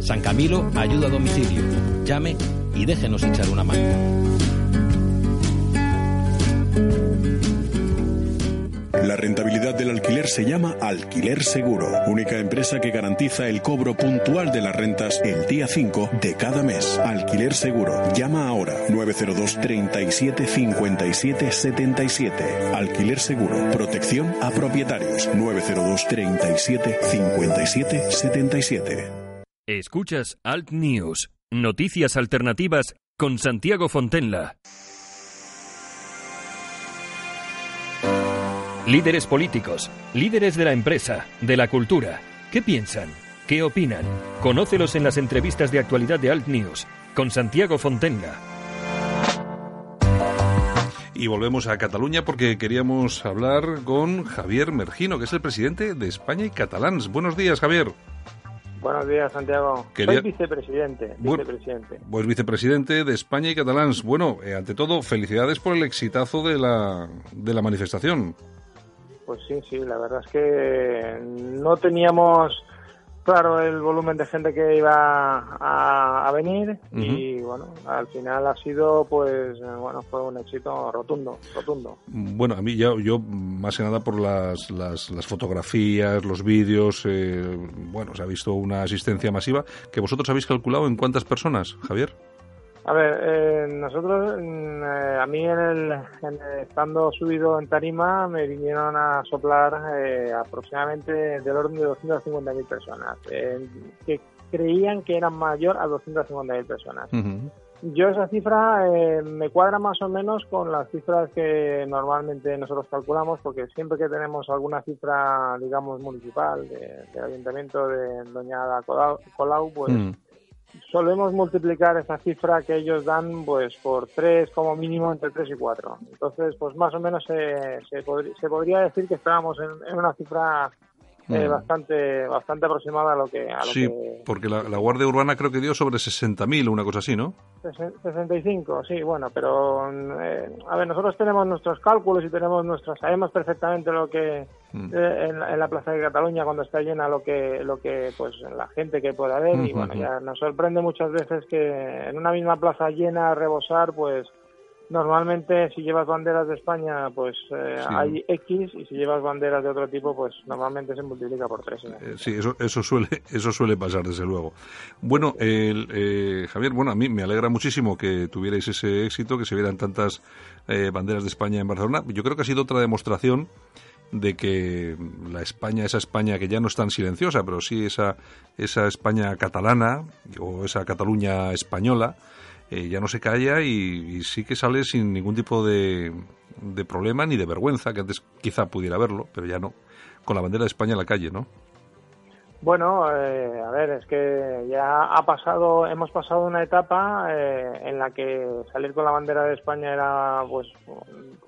S9: San Camilo ayuda a domicilio. Llame y déjenos echar una mano.
S10: La rentabilidad del alquiler se llama Alquiler Seguro, única empresa que garantiza el cobro puntual de las rentas el día 5 de cada mes. Alquiler Seguro. Llama ahora 902 37 57 77. Alquiler Seguro. Protección a propietarios 902 37 57 77.
S1: Escuchas Alt News, noticias alternativas con Santiago Fontenla. Líderes políticos, líderes de la empresa, de la cultura. ¿Qué piensan? ¿Qué opinan? Conócelos en las entrevistas de actualidad de Alt News con Santiago Fontenla.
S2: Y volvemos a Cataluña porque queríamos hablar con Javier Mergino, que es el presidente de España y Catalans. Buenos días, Javier.
S11: Buenos días, Santiago.
S2: Quería-
S11: Soy vicepresidente.
S2: Bueno.
S11: vicepresidente.
S2: Pues vicepresidente de España y Catalans. Bueno, eh, ante todo, felicidades por el exitazo de la, de la manifestación.
S11: Pues sí, sí, la verdad es que no teníamos claro el volumen de gente que iba a, a venir y bueno, al final ha sido pues bueno, fue un éxito rotundo, rotundo.
S2: Bueno, a mí ya, yo más que nada por las, las, las fotografías, los vídeos, eh, bueno, se ha visto una asistencia masiva que vosotros habéis calculado en cuántas personas, Javier.
S11: A ver, eh, nosotros, mm, eh, a mí en el, en el- estando subido en tarima, me vinieron a soplar eh, aproximadamente del orden de 250.000 personas, eh, que creían que eran mayor a 250.000 personas. Yo esa cifra eh, me cuadra más o menos con las cifras que normalmente nosotros calculamos, porque siempre que tenemos alguna cifra, digamos, municipal, de- del ayuntamiento de Doña Colau, Colau, pues
S2: Mm.
S11: Solemos multiplicar esa cifra que ellos dan pues por tres como mínimo entre tres y cuatro. Entonces pues más o menos se, se, se podría decir que estábamos en una cifra eh, bastante bastante aproximada a lo que a lo
S2: Sí,
S11: que
S2: porque la, la Guardia Urbana creo que dio sobre 60.000 o una cosa así, ¿no?
S11: Sesen- 65, sí, bueno, pero eh, a ver, nosotros tenemos nuestros cálculos y tenemos nuestros, sabemos perfectamente lo que
S2: Mm.
S11: eh, en, la- en la Plaza de Cataluña cuando está llena lo que lo que pues la gente que puede haber y
S2: Ujú,
S11: bueno
S2: ujú.
S11: ya nos sorprende muchas veces que en una misma plaza llena a rebosar pues normalmente si llevas banderas de España pues eh,
S2: Sí.
S11: hay X y si llevas banderas de otro tipo pues normalmente se multiplica por tres ¿no?
S2: Eh, sí, eso, eso suele eso suele pasar, desde luego. Bueno, el, eh, Javier, bueno, a mí me alegra muchísimo que tuvierais ese éxito, que se vieran tantas eh, banderas de España en Barcelona. Yo creo que ha sido otra demostración de que la España, esa España que ya no es tan silenciosa, pero sí esa, esa España catalana o esa Cataluña española, eh, ya no se calla y, sí que sale sin ningún tipo de, de problema ni de vergüenza, que antes quizá pudiera haberlo, pero ya no, con la bandera de España en la calle, ¿no?
S11: Bueno, eh, a ver, es que ya ha pasado, hemos pasado una etapa eh, en la que salir con la bandera de España era, pues,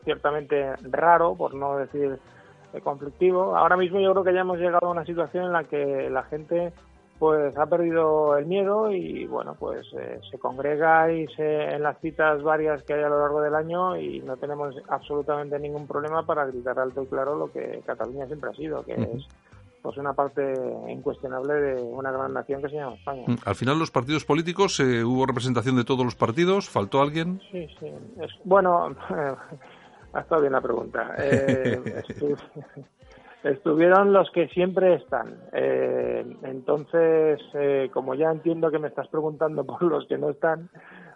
S11: ciertamente raro, por no decir eh, conflictivo. Ahora mismo yo creo que ya hemos llegado a una situación en la que la gente, pues, ha perdido el miedo y, bueno, pues, eh, se congrega y se en las citas varias que hay a lo largo del año y no tenemos absolutamente ningún problema para gritar alto y claro lo que Cataluña siempre ha sido, que es pues una parte incuestionable de una gran nación que se llama España.
S2: Mm, Al final los partidos políticos, eh, hubo representación de todos los partidos, faltó alguien.
S11: Sí, sí. Es- bueno, ha estado bien la pregunta. Eh, estuvieron los que siempre están. Eh, entonces, eh, como ya entiendo que me estás preguntando por los que no están,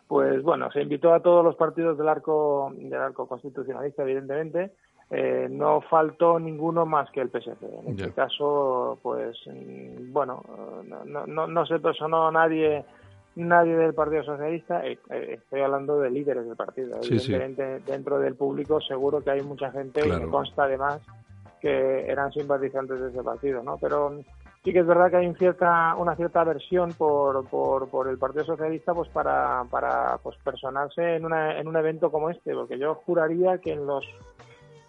S11: pues bueno, se invitó a todos los partidos del arco del arco constitucionalista, evidentemente. Eh, no faltó ninguno más que el PSC. En este caso, pues mm, bueno, no, no, no se personó nadie nadie del Partido Socialista. Eh, eh, estoy hablando de líderes del partido.
S2: Sí, sí.
S11: Evidentemente, dentro del público seguro que hay mucha gente, y me consta además, que eran simpatizantes de ese partido, ¿no? Pero sí que es verdad que hay un cierta, una cierta aversión por, por, por el Partido Socialista pues para, para pues personarse en, una, en un evento como este, porque yo juraría que en los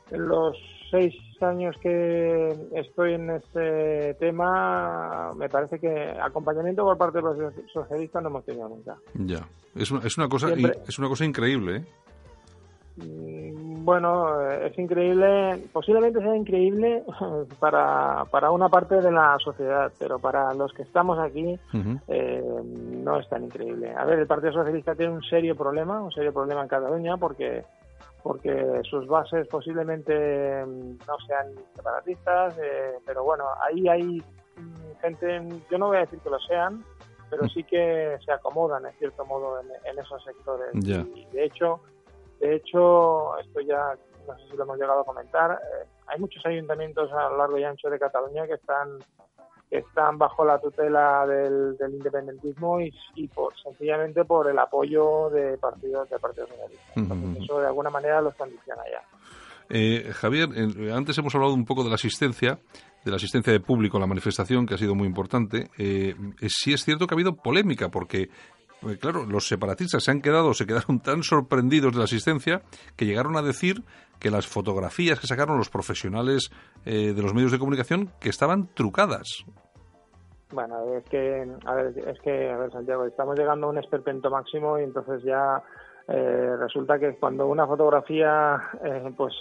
S11: en los seis años que estoy en este tema, me parece que acompañamiento por parte de los socialistas no hemos tenido nunca.
S2: Ya. Es una, es una cosa
S11: Siempre-
S2: es una cosa increíble, ¿eh?
S11: Bueno, eh, es increíble, posiblemente sea increíble para, para una parte de la sociedad, pero para los que estamos aquí eh, no es tan increíble. A ver, el Partido Socialista tiene un serio problema, un serio problema en Cataluña porque porque sus bases posiblemente mm, no sean separatistas, eh, pero bueno, ahí hay mm, gente, yo no voy a decir que lo sean, pero sí que se acomodan en cierto modo en, en esos sectores.
S2: Ya.
S11: Y de hecho, de hecho, esto ya no sé si lo hemos llegado a comentar, eh, hay muchos ayuntamientos a lo largo y ancho de Cataluña que están que están bajo la tutela del, del independentismo y, y por sencillamente por el apoyo de partidos de partidos socialistas. Entonces, eso de alguna manera los condiciona ya.
S2: Eh, Javier, eh, antes hemos hablado un poco de la asistencia, de la asistencia de público a la manifestación, que ha sido muy importante. Eh, eh, sí es cierto que ha habido polémica, porque, eh, claro, los separatistas se han quedado, se quedaron tan sorprendidos de la asistencia que llegaron a decir que las fotografías que sacaron los profesionales eh, de los medios de comunicación que estaban trucadas.
S11: Bueno, es que, a ver, es que, a ver, Santiago, estamos llegando a un esperpento máximo y entonces ya eh, resulta que cuando una fotografía, eh, pues,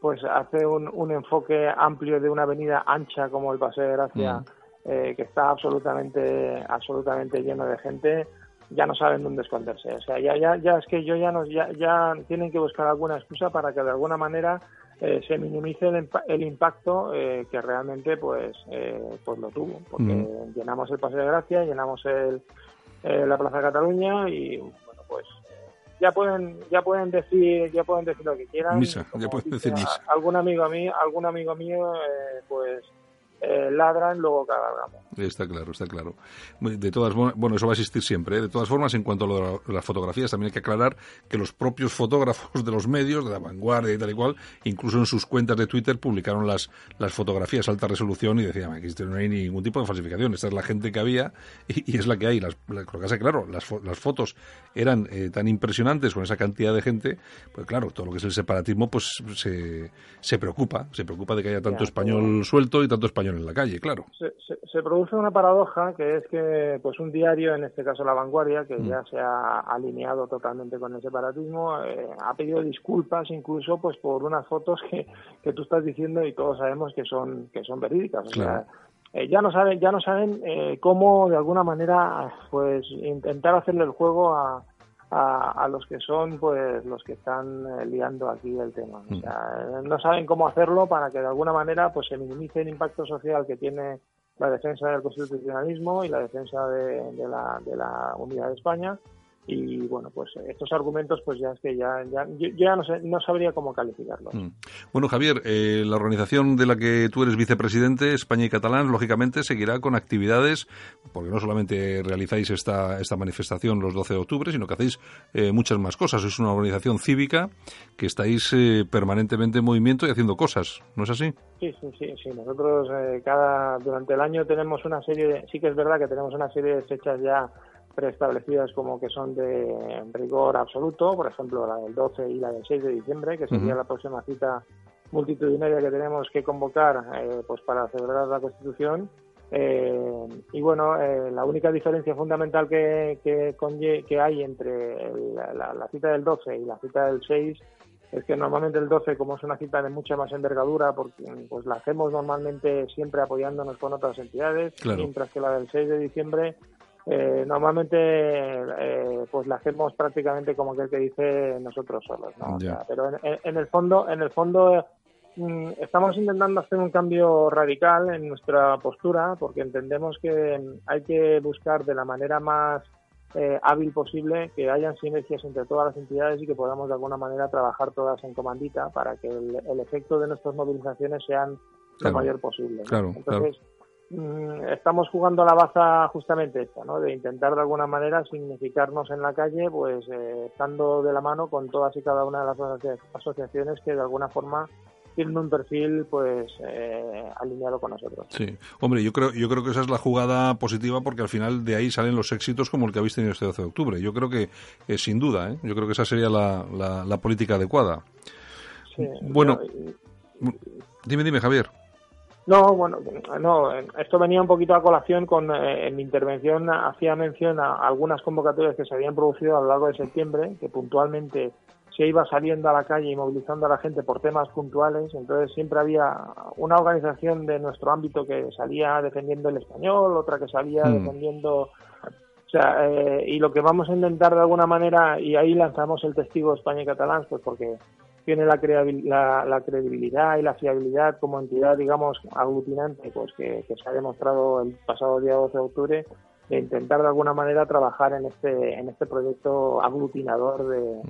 S11: pues hace un, un enfoque amplio de una avenida ancha como el Paseo de Gracia,
S2: Mm.
S11: eh, que está absolutamente, absolutamente lleno de gente, ya no saben dónde esconderse. O sea, ya, ya, ya es que yo ya no, ya, ya tienen que buscar alguna excusa para que de alguna manera eh, se minimice el, el impacto eh, que realmente pues eh, pues lo tuvo porque
S2: Mm.
S11: llenamos el Paseo de Gracia llenamos el, eh, la Plaza de Cataluña y bueno pues eh, ya pueden ya pueden decir ya pueden decir lo que quieran
S2: Misa, ya puedes
S11: dice
S2: decir misa.
S11: a- algún amigo mío algún amigo mío eh, pues eh, ladran luego cabalgamos
S2: Está claro, está claro. De todas bueno, eso va a existir siempre. ¿eh? De todas formas, en cuanto a lo de la- las fotografías, también hay que aclarar que los propios fotógrafos de los medios, de la vanguardia y tal y cual, incluso en sus cuentas de Twitter publicaron las, las fotografías a alta resolución y decían, aquí esto no hay ningún tipo de falsificación, esta es la gente que había y, y es la que hay. Las, lo que pasa claro, las, las fotos eran eh, tan impresionantes con esa cantidad de gente, pues claro, todo lo que es el separatismo, pues se, se preocupa, se preocupa de que haya tanto
S11: Ya,
S2: español suelto y tanto español en la calle, claro.
S11: se, se- se produce una paradoja que es que pues un diario, en este caso La Vanguardia, que
S2: Mm.
S11: ya se ha alineado totalmente con el separatismo, eh, ha pedido disculpas incluso pues por unas fotos que, que tú estás diciendo y todos sabemos que son que son verídicas. O
S2: Claro.
S11: sea, eh, ya no saben ya no saben eh, cómo de alguna manera pues intentar hacerle el juego a, a, a los que son pues los que están eh, liando aquí el tema. O sea, eh, no saben cómo hacerlo para que de alguna manera pues se minimice el impacto social que tiene la defensa del constitucionalismo y la defensa de, de la, de la unidad de España y bueno pues estos argumentos pues ya es que ya, ya yo, ya no sé no sabría cómo calificarlos
S2: Mm. Bueno, Javier, eh, la organización de la que tú eres vicepresidente, España y Catalán, lógicamente seguirá con actividades, porque no solamente realizáis esta, esta manifestación los 12 de octubre, sino que hacéis eh, muchas más cosas. Es una organización cívica que estáis eh, permanentemente en movimiento y haciendo cosas, ¿no es así?
S11: Sí, sí, sí, sí. Nosotros eh, cada durante el año tenemos una serie, de, sí que es verdad que tenemos una serie de fechas ya preestablecidas como que son de rigor absoluto, por ejemplo la del 12 y la del 6 de diciembre, que sería la próxima cita multitudinaria que tenemos que convocar eh, pues para celebrar la Constitución. Eh, y bueno, eh, la única diferencia fundamental que, que, conlle- que hay entre el- la, la cita del 12 y la cita del 6 es que normalmente el 12, como es una cita de mucha más envergadura, porque pues la hacemos normalmente siempre apoyándonos con otras entidades,
S2: Claro.
S11: mientras que la del 6 de diciembre eh, normalmente eh, pues la hacemos prácticamente como que el que dice nosotros solos, ¿no? O sea, pero en, el fondo, en el fondo mm, estamos intentando hacer un cambio radical en nuestra postura porque entendemos que mm, hay que buscar de la manera más eh, hábil posible que hayan sinergias entre todas las entidades y que podamos de alguna manera trabajar todas en comandita para que el, el efecto de nuestras movilizaciones sean
S2: Claro.
S11: lo mayor posible. ¿no?
S2: Claro,
S11: Entonces, mm, estamos jugando a la baza justamente esta, ¿no? De intentar de alguna manera significarnos en la calle, pues eh, estando de la mano con todas y cada una de las asocia- asociaciones que de alguna forma tienen un perfil, pues, eh, alineado con nosotros.
S2: Sí. Hombre, yo creo, yo creo que esa es la jugada positiva porque al final de ahí salen los éxitos como el que habéis tenido este 12 de octubre. Yo creo que, eh, sin duda, ¿eh? yo creo que esa sería la, la, la política adecuada.
S11: Sí,
S2: Bueno,
S11: yo-
S2: dime, dime, Javier.
S11: No, bueno, no, esto venía un poquito a colación con, eh, en mi intervención hacía mención a algunas convocatorias que se habían producido a lo largo de septiembre, que puntualmente se iba saliendo a la calle y movilizando a la gente por temas puntuales, entonces siempre había una organización de nuestro ámbito que salía defendiendo el español, otra que salía
S12: Mm.
S11: defendiendo o sea, eh, y lo que vamos a intentar de alguna manera, y ahí lanzamos el testigo España y catalán, pues porque tiene la, la, la credibilidad y la fiabilidad como entidad, digamos, aglutinante, pues que, se ha demostrado el pasado día 12 de octubre, de intentar de alguna manera trabajar en este, en este proyecto aglutinador de,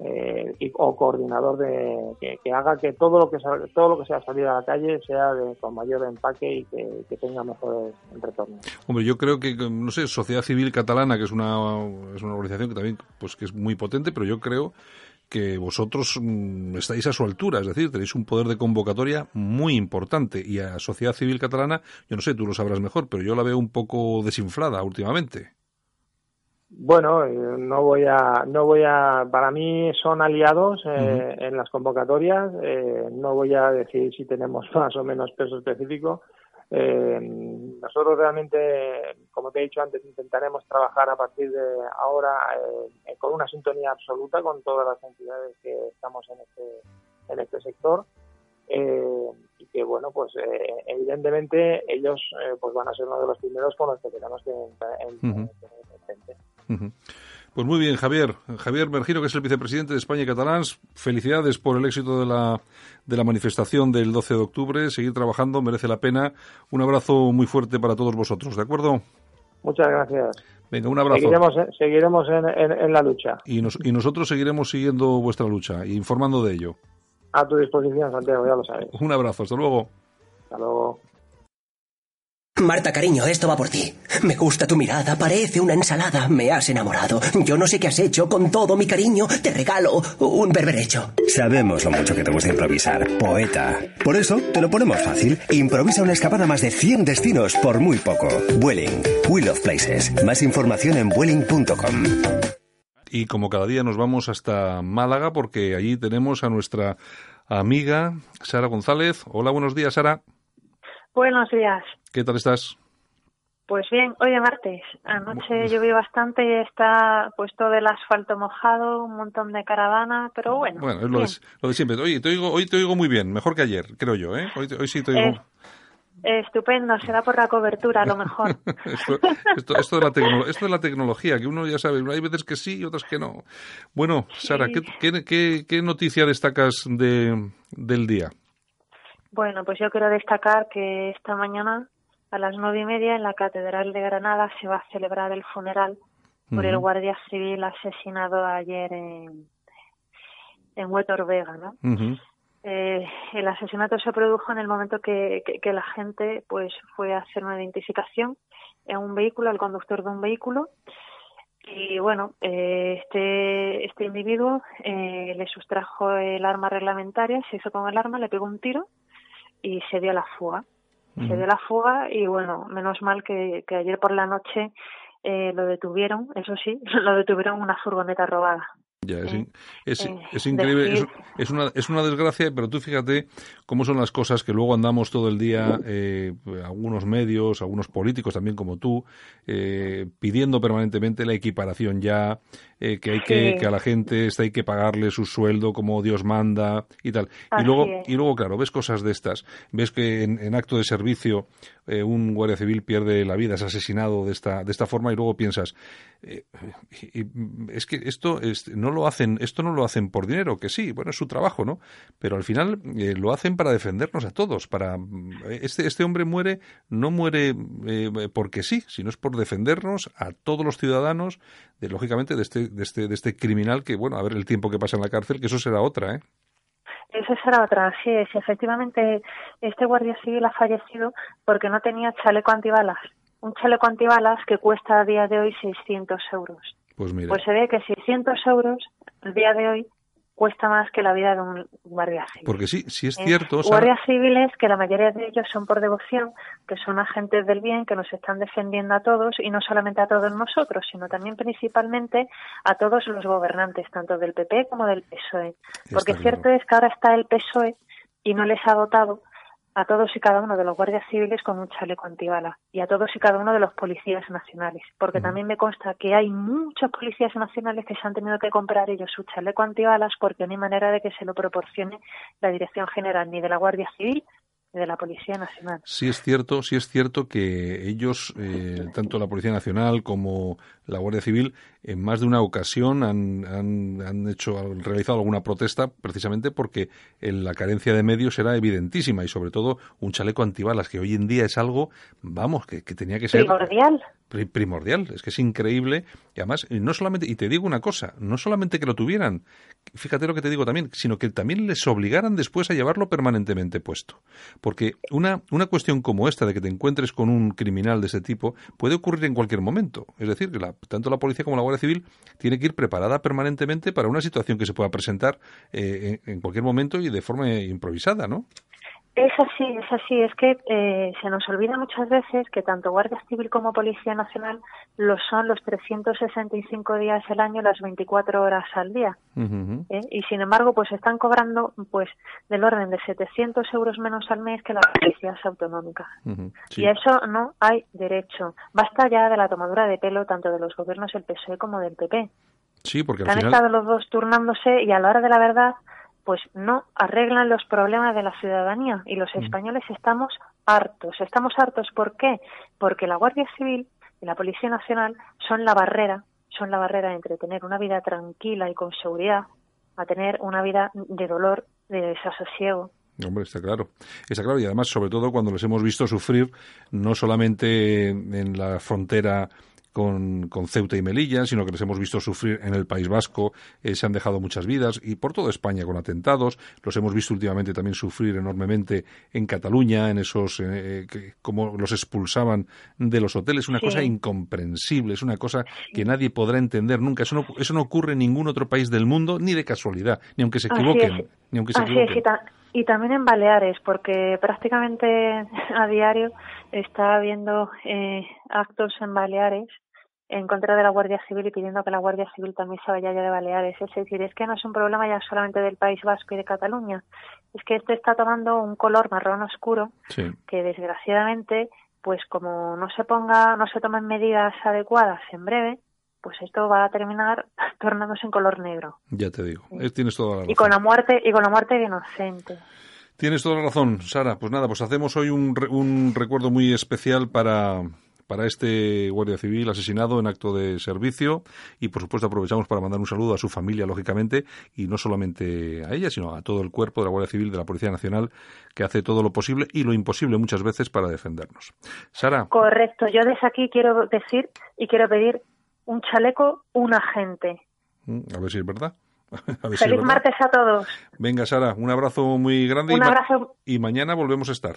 S11: eh, y- o coordinador de que, que haga que todo lo que sal- todo lo que sea salir a la calle sea de, con mayor empaque y que, que tenga mejores retornos.
S2: Hombre, yo creo que, no sé, Sociedad Civil Catalana, que es una, es una organización que también pues que es muy potente, pero yo creo que vosotros mm, estáis a su altura, es decir, tenéis un poder de convocatoria muy importante y a Sociedad Civil Catalana, yo no sé, tú lo sabrás mejor, pero yo la veo un poco desinflada últimamente.
S11: Bueno, eh, no voy a, no voy a, para mí son aliados eh, en las convocatorias. eh, no voy a decir si tenemos más o menos peso específico. Eh, nosotros realmente, como te he dicho antes, intentaremos trabajar a partir de ahora eh, con una sintonía absoluta con todas las entidades que estamos en este, en este sector. Eh, y que bueno pues eh, evidentemente ellos eh, pues van a ser uno de los primeros con los que tenemos que en, en,
S2: Ujú. Pues muy bien, Javier. Javier Bergiro, que es el vicepresidente de España y Catalans, felicidades por el éxito de la, de la manifestación del 12 de octubre. Seguir trabajando merece la pena. Un abrazo muy fuerte para todos vosotros, ¿de acuerdo?
S11: muchas gracias
S2: Venga, un abrazo.
S11: seguiremos seguiremos en, en- en la lucha
S2: Y, nos- y nosotros seguiremos siguiendo vuestra lucha e informando de ello.
S11: a tu disposición Santiago ya lo sabes
S2: Un abrazo, hasta luego.
S11: hasta luego
S12: Marta, cariño, esto va por ti. Me gusta tu mirada, parece una ensalada. Me has enamorado. Yo no sé qué has hecho, con todo mi cariño te regalo un berberecho.
S13: Sabemos lo mucho que te gusta improvisar, poeta. Por eso te lo ponemos fácil. Improvisa una escapada a más de 100 destinos por muy poco. Vueling, Wheel of Places. Más información en vueling.com.
S2: Y como cada día nos vamos hasta Málaga porque allí tenemos a nuestra amiga Sara González. Hola, buenos días, Sara.
S14: Buenos días.
S2: ¿Qué tal estás?
S14: Pues bien, hoy es martes. Anoche llovió bastante y está pues todo el asfalto mojado, un montón de caravana, pero bueno.
S2: Bueno, es lo de, lo de siempre. Oye, te oigo, hoy te oigo muy bien, mejor que ayer, creo yo, ¿eh? Hoy, hoy sí te oigo.
S14: Eh, Estupendo, será por la cobertura a lo mejor.
S2: Esto, esto, esto de la tecno- esto de la tecnología, que uno ya sabe, hay veces que sí y otras que no. Bueno, Sara, ¿qué, qué, qué- qué noticia destacas de, del día?
S14: Bueno, pues yo quiero destacar que esta mañana a las nueve y media en la Catedral de Granada se va a celebrar el funeral por el guardia civil asesinado ayer en, en Huetor Vega, ¿no? Eh, el asesinato se produjo en el momento que, que- que la gente pues fue a hacer una identificación en un vehículo, el conductor de un vehículo, y bueno, eh, este, este individuo eh, le sustrajo el arma reglamentaria, se hizo con el arma, le pegó un tiro y se dio a la fuga. Se dio la fuga y bueno, menos mal que, que ayer por la noche eh, lo detuvieron, eso sí, lo detuvieron en una furgoneta robada.
S2: Ya, es, in- es,
S14: eh,
S2: es increíble, es,
S14: decir-
S2: es una, es una desgracia, pero tú fíjate cómo son las cosas que luego andamos todo el día, eh, algunos medios, algunos políticos también como tú, eh, pidiendo permanentemente la equiparación ya, eh, que hay que,
S14: Sí.
S2: que a la gente esta hay que pagarle su sueldo como Dios manda y tal. Y luego,
S14: es.
S2: y luego, claro, ves cosas de estas, ves que en, en acto de servicio eh, un guardia civil pierde la vida, es asesinado de esta, de esta forma y luego piensas, eh, y- y es que esto es- no lo hacen esto no lo hacen por dinero que sí bueno es su trabajo no pero al final eh, lo hacen para defendernos a todos para este este hombre muere no muere eh, porque sí sino es por defendernos a todos los ciudadanos de lógicamente de este de este de este criminal que bueno a ver el tiempo que pasa en la cárcel que eso será otra eh
S14: Esa será otra, es. Efectivamente, este guardia civil ha fallecido porque no tenía chaleco antibalas. Un chaleco antibalas que cuesta a día de hoy 600 euros.
S2: pues mira
S14: Pues se ve que 600 euros al día de hoy cuesta más que la vida de un guardia civil.
S2: porque sí sí es
S14: ¿eh?
S2: cierto Sara,
S14: Guardias civiles que la mayoría de ellos son por devoción, que son agentes del bien, que nos están defendiendo a todos y no solamente a todos nosotros, sino también principalmente a todos los gobernantes, tanto del PP como del PSOE. Porque
S15: Está
S14: cierto es que ahora está el PSOE y no les ha dotado a todos y cada uno de los guardias civiles con un chaleco antibala y a todos y cada uno de los policías nacionales. Porque también me consta que hay muchos policías nacionales que se han tenido que comprar ellos su chaleco antibalas porque no hay manera de que se lo proporcione la Dirección General ni de la Guardia Civil de la Policía Nacional.
S2: Sí es cierto, sí es cierto que ellos, eh, tanto la Policía Nacional como la Guardia Civil, en más de una ocasión han, han, han hecho, han realizado alguna protesta precisamente porque la carencia de medios era evidentísima y sobre todo un chaleco antibalas que hoy en día es algo, vamos, que, que tenía que ser
S14: Primordial.
S2: Pri- primordial, es que es increíble. Y además no solamente y te digo una cosa, no solamente que lo tuvieran, fíjate lo que te digo también, sino que también les obligaran después a llevarlo permanentemente puesto, porque una una cuestión como esta de que te encuentres con un criminal de ese tipo puede ocurrir en cualquier momento, es decir, que la- tanto la policía como la Guardia Civil tiene que ir preparada permanentemente para una situación que se pueda presentar eh, en cualquier momento y de forma improvisada, ¿no?
S14: Es así, es así. Es que eh, se nos olvida muchas veces que tanto Guardia Civil como Policía Nacional lo son los 365 días al año, las 24 horas al día. ¿eh? Y sin embargo, pues están cobrando pues del orden de 700 euros menos al mes que las policías autonómicas.
S2: Sí.
S14: Y a eso no hay derecho. Basta ya de la tomadura de pelo tanto de los gobiernos del PSOE como del PP.
S2: Sí, porque al
S14: han
S2: final
S14: estado los dos turnándose y a la hora de la verdad pues no arreglan los problemas de la ciudadanía y los españoles estamos hartos. Estamos hartos, ¿por qué? Porque la Guardia Civil y la Policía Nacional son la barrera, son la barrera entre tener una vida tranquila y con seguridad a tener una vida de dolor, de desasosiego.
S2: Hombre, está claro. Está claro. Y además, sobre todo, cuando les hemos visto sufrir, no solamente en la frontera con, con, Ceuta y Melilla, sino que les hemos visto sufrir en el País Vasco, eh, se han dejado muchas vidas y por toda España con atentados, los hemos visto últimamente también sufrir enormemente en Cataluña, en esos, eh, que, como los expulsaban de los hoteles, una sí. cosa incomprensible, es una cosa que nadie podrá entender nunca, eso no, eso no ocurre en ningún otro país del mundo, ni de casualidad, ni aunque se equivoquen, ni aunque se
S14: Así
S2: equivoquen.
S14: Es, y, ta y también en Baleares, porque prácticamente a diario está habiendo eh, actos en Baleares en contra de la Guardia Civil y pidiendo que la Guardia Civil también se vaya ya de Baleares. Es decir, es que no es un problema ya solamente del País Vasco y de Cataluña, es que esto está tomando un color marrón oscuro
S2: sí.
S14: que desgraciadamente, pues como no se ponga, no se tomen medidas adecuadas en breve, pues esto va a terminar tornándose en color negro.
S2: Ya te digo, sí. tienes toda la razón.
S14: Y con la muerte y con la muerte de inocentes.
S2: Tienes toda la razón, Sara. Pues nada, pues hacemos hoy un, un recuerdo muy especial para para este guardia civil asesinado en acto de servicio y por supuesto aprovechamos para mandar un saludo a su familia lógicamente y no solamente a ella sino a todo el cuerpo de la Guardia Civil de la Policía Nacional que hace todo lo posible y lo imposible muchas veces para defendernos. Sara.
S14: Correcto, yo desde aquí quiero decir y quiero pedir un chaleco, un agente.
S2: A ver si es verdad. A ver
S14: Feliz
S2: si es verdad.
S14: martes a todos.
S2: Venga, Sara, un abrazo muy grande
S14: un
S2: y, ma
S14: abrazo...
S2: y mañana volvemos a estar.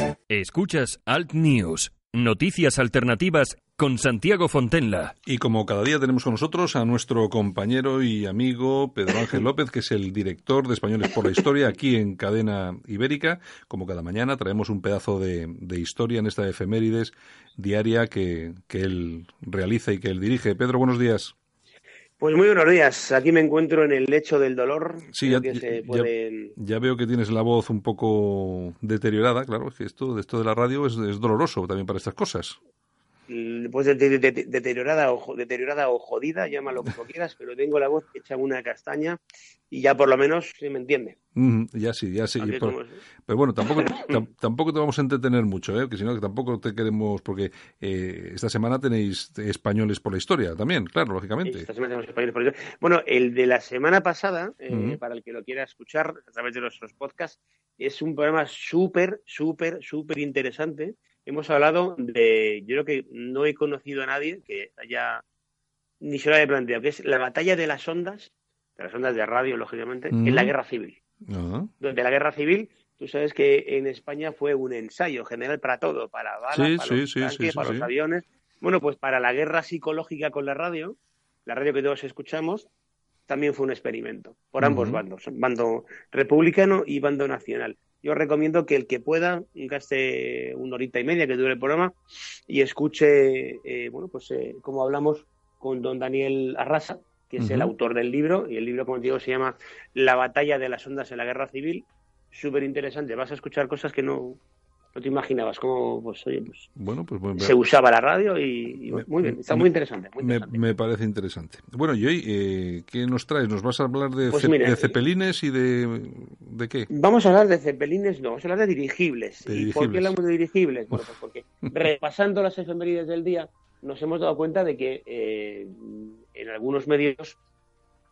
S1: Escuchas Alt News, noticias alternativas con Santiago Fontenla.
S2: Y como cada día tenemos con nosotros a nuestro compañero y amigo Pedro Ángel López, que es el director de Españoles por la Historia aquí en Cadena Ibérica. Como cada mañana traemos un pedazo de, historia en esta efemérides diaria que, que él realiza y que él dirige. Pedro, buenos días.
S16: Pues muy buenos días. Aquí me encuentro en el lecho del dolor.
S2: Sí, ya,
S16: que se pueden...
S2: ya, ya, veo que tienes la voz un poco deteriorada. Claro, es que esto, esto de la radio es, es doloroso también para estas cosas.
S16: Pues de, de, de, deteriorada, o, deteriorada o jodida, llámalo como quieras, pero tengo la voz hecha una castaña y ya por lo menos se me entiende.
S2: Mm, ya sí, ya sí. Pero, pero, bueno, tampoco, tampoco te vamos a entretener mucho, ¿eh? que si no, que tampoco te queremos, porque eh, esta semana tenéis españoles por la historia también, claro, lógicamente.
S16: Esta semana tenemos españoles por la historia. Bueno, el de la semana pasada, eh, mm. para el que lo quiera escuchar a través de nuestros podcasts, es un programa súper, súper, súper interesante hemos hablado de, yo creo que no he conocido a nadie que haya ni se lo haya planteado, que es la batalla de las ondas, de las ondas de radio, lógicamente, uh -huh. en la guerra civil.
S2: Uh -huh.
S16: Durante la guerra civil, tú sabes que en España fue un ensayo general para todo, para balas,
S2: sí,
S16: para
S2: sí,
S16: los
S2: sí,
S16: tanques, para los aviones. Bueno, pues para la guerra psicológica con la radio, la radio que todos escuchamos, también fue un experimento, por ambos uh -huh. bandos, bando republicano y bando nacional yo recomiendo que el que pueda gaste una horita y media que dure el programa y escuche, eh, bueno, pues eh, como hablamos con don Daniel Arrasa, que es uh -huh. el autor del libro, y el libro, como digo, se llama La batalla de las ondas en la guerra civil. Súper interesante, vas a escuchar cosas que no, no te imaginabas cómo pues, oye, pues,
S2: bueno, pues, bueno,
S16: se usaba la radio y, y
S2: me,
S16: muy bien, está muy interesante. Muy
S2: me,
S16: interesante.
S2: me, parece interesante. Bueno, y hoy, eh, ¿qué nos traes? ¿Nos vas a hablar de,
S16: pues
S2: ce
S16: mira,
S2: de cepelines y de, de qué?
S16: Vamos a hablar de cepelines, no, vamos a hablar de dirigibles.
S2: De
S16: ¿Y
S2: dirigibles.
S16: por qué hablamos de dirigibles? Bueno, pues porque repasando las efemérides del día, nos hemos dado cuenta de que eh, en algunos medios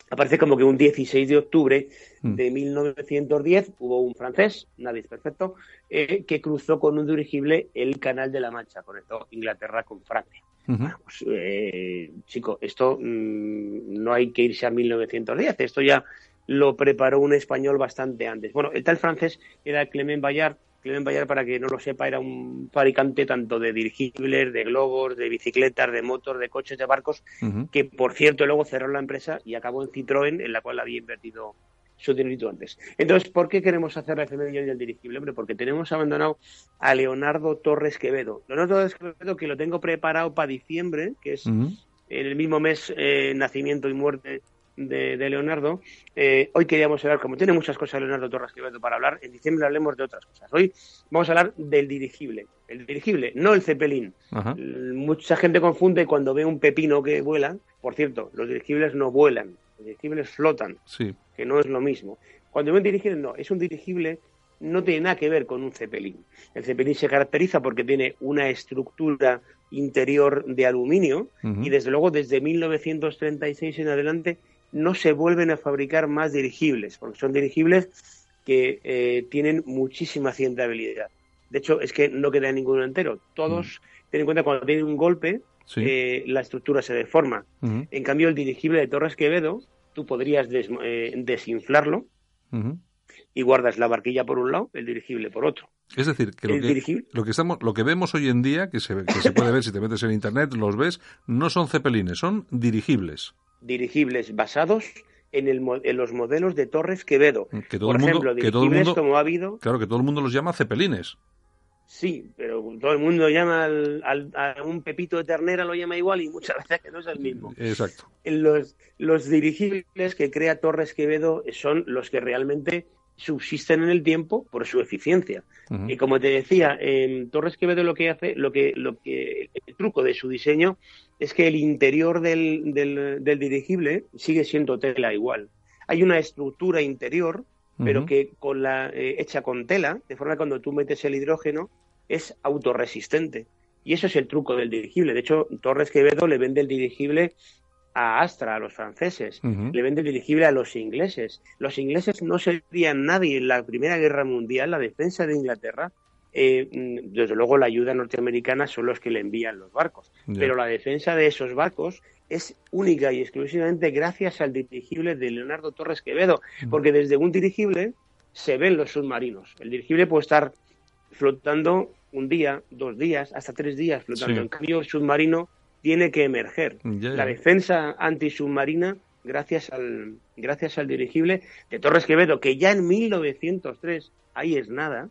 S16: aparece como que un 16 de octubre
S2: Mm.
S16: de 1910 hubo un francés, nadie es perfecto, eh, que cruzó con un dirigible el Canal de la Mancha, conectó Inglaterra con Francia.
S2: Uh -huh.
S16: Pues, eh, chico, esto mmm, no hay que irse a 1910, esto ya lo preparó un español bastante antes. Bueno, el tal francés era Clement Bayard, Clement Bayard, para que no lo sepa, era un fabricante tanto de dirigibles, de globos, de bicicletas, de motos, de coches, de barcos,
S2: uh -huh.
S16: que por cierto luego cerró la empresa y acabó en Citroën, en la cual había invertido su dinerito antes. Entonces, ¿por qué queremos hacer la efeméride del dirigible? Hombre, porque tenemos abandonado a Leonardo Torres Quevedo. Leonardo Torres Quevedo, que lo tengo preparado para diciembre, que es en el mismo mes eh, nacimiento y muerte de, de Leonardo. Eh, hoy queríamos hablar, como tiene muchas cosas Leonardo Torres Quevedo para hablar, en diciembre hablemos de otras cosas. Hoy vamos a hablar del dirigible. El dirigible, no el cepelín.
S2: Ajá.
S16: Mucha gente confunde cuando ve un pepino que vuela. Por cierto, los dirigibles no vuelan, los dirigibles flotan,
S2: Sí.
S16: que no es lo mismo. Cuando ve un dirigible, no, es un dirigible, no tiene nada que ver con un cepelín. El cepelín se caracteriza porque tiene una estructura interior de aluminio y desde luego desde 1936 en adelante no se vuelven a fabricar más dirigibles, porque son dirigibles que eh, tienen muchísima habilidad. De hecho, es que no queda ninguno entero. Todos, ten en cuenta, cuando tienen un golpe,
S2: Sí.
S16: eh, la estructura se deforma. En cambio, el dirigible de Torres Quevedo, tú podrías des- eh, desinflarlo y guardas la barquilla por un lado, el dirigible por otro.
S2: Es decir, que lo que,
S16: dirigible-
S2: lo que estamos, lo que vemos hoy en día, que se, que se puede ver si te metes en internet, los ves, no son cepelines, son dirigibles.
S16: Dirigibles basados en, el, en los modelos de Torres Quevedo.
S2: Que todo
S16: por
S2: el mundo,
S16: ejemplo,
S2: que todo el
S16: dirigibles
S2: mundo,
S16: como ha habido
S2: claro, que todo el mundo los llama cepelines.
S16: Sí, pero todo el mundo llama al, al- a un pepito de ternera, lo llama igual y muchas veces que no es el mismo.
S2: Exacto.
S16: Los, los dirigibles que crea Torres Quevedo son los que realmente subsisten en el tiempo por su eficiencia. Y como te decía, en Torres Quevedo lo que hace, lo que, lo que el truco de su diseño es que el interior del, del, del dirigible sigue siendo tela igual. Hay una estructura interior pero que con la eh, hecha con tela, de forma que cuando tú metes el hidrógeno es autorresistente. Y eso es el truco del dirigible. De hecho, Torres Quevedo le vende el dirigible a Astra, a los franceses, le vende el dirigible a los ingleses. Los ingleses no serían nadie en la Primera Guerra Mundial, la defensa de Inglaterra. Eh, mm, desde luego la ayuda norteamericana son los que le envían los barcos, pero la defensa de esos barcos es única y exclusivamente gracias al dirigible de Leonardo Torres Quevedo, porque desde un dirigible se ven los submarinos. El dirigible puede estar flotando un día, dos días, hasta tres días flotando.
S2: Sí.
S16: En cambio, el submarino tiene que emerger. La defensa antisubmarina, gracias al, gracias al dirigible de Torres Quevedo, que ya en 1903, ahí es nada,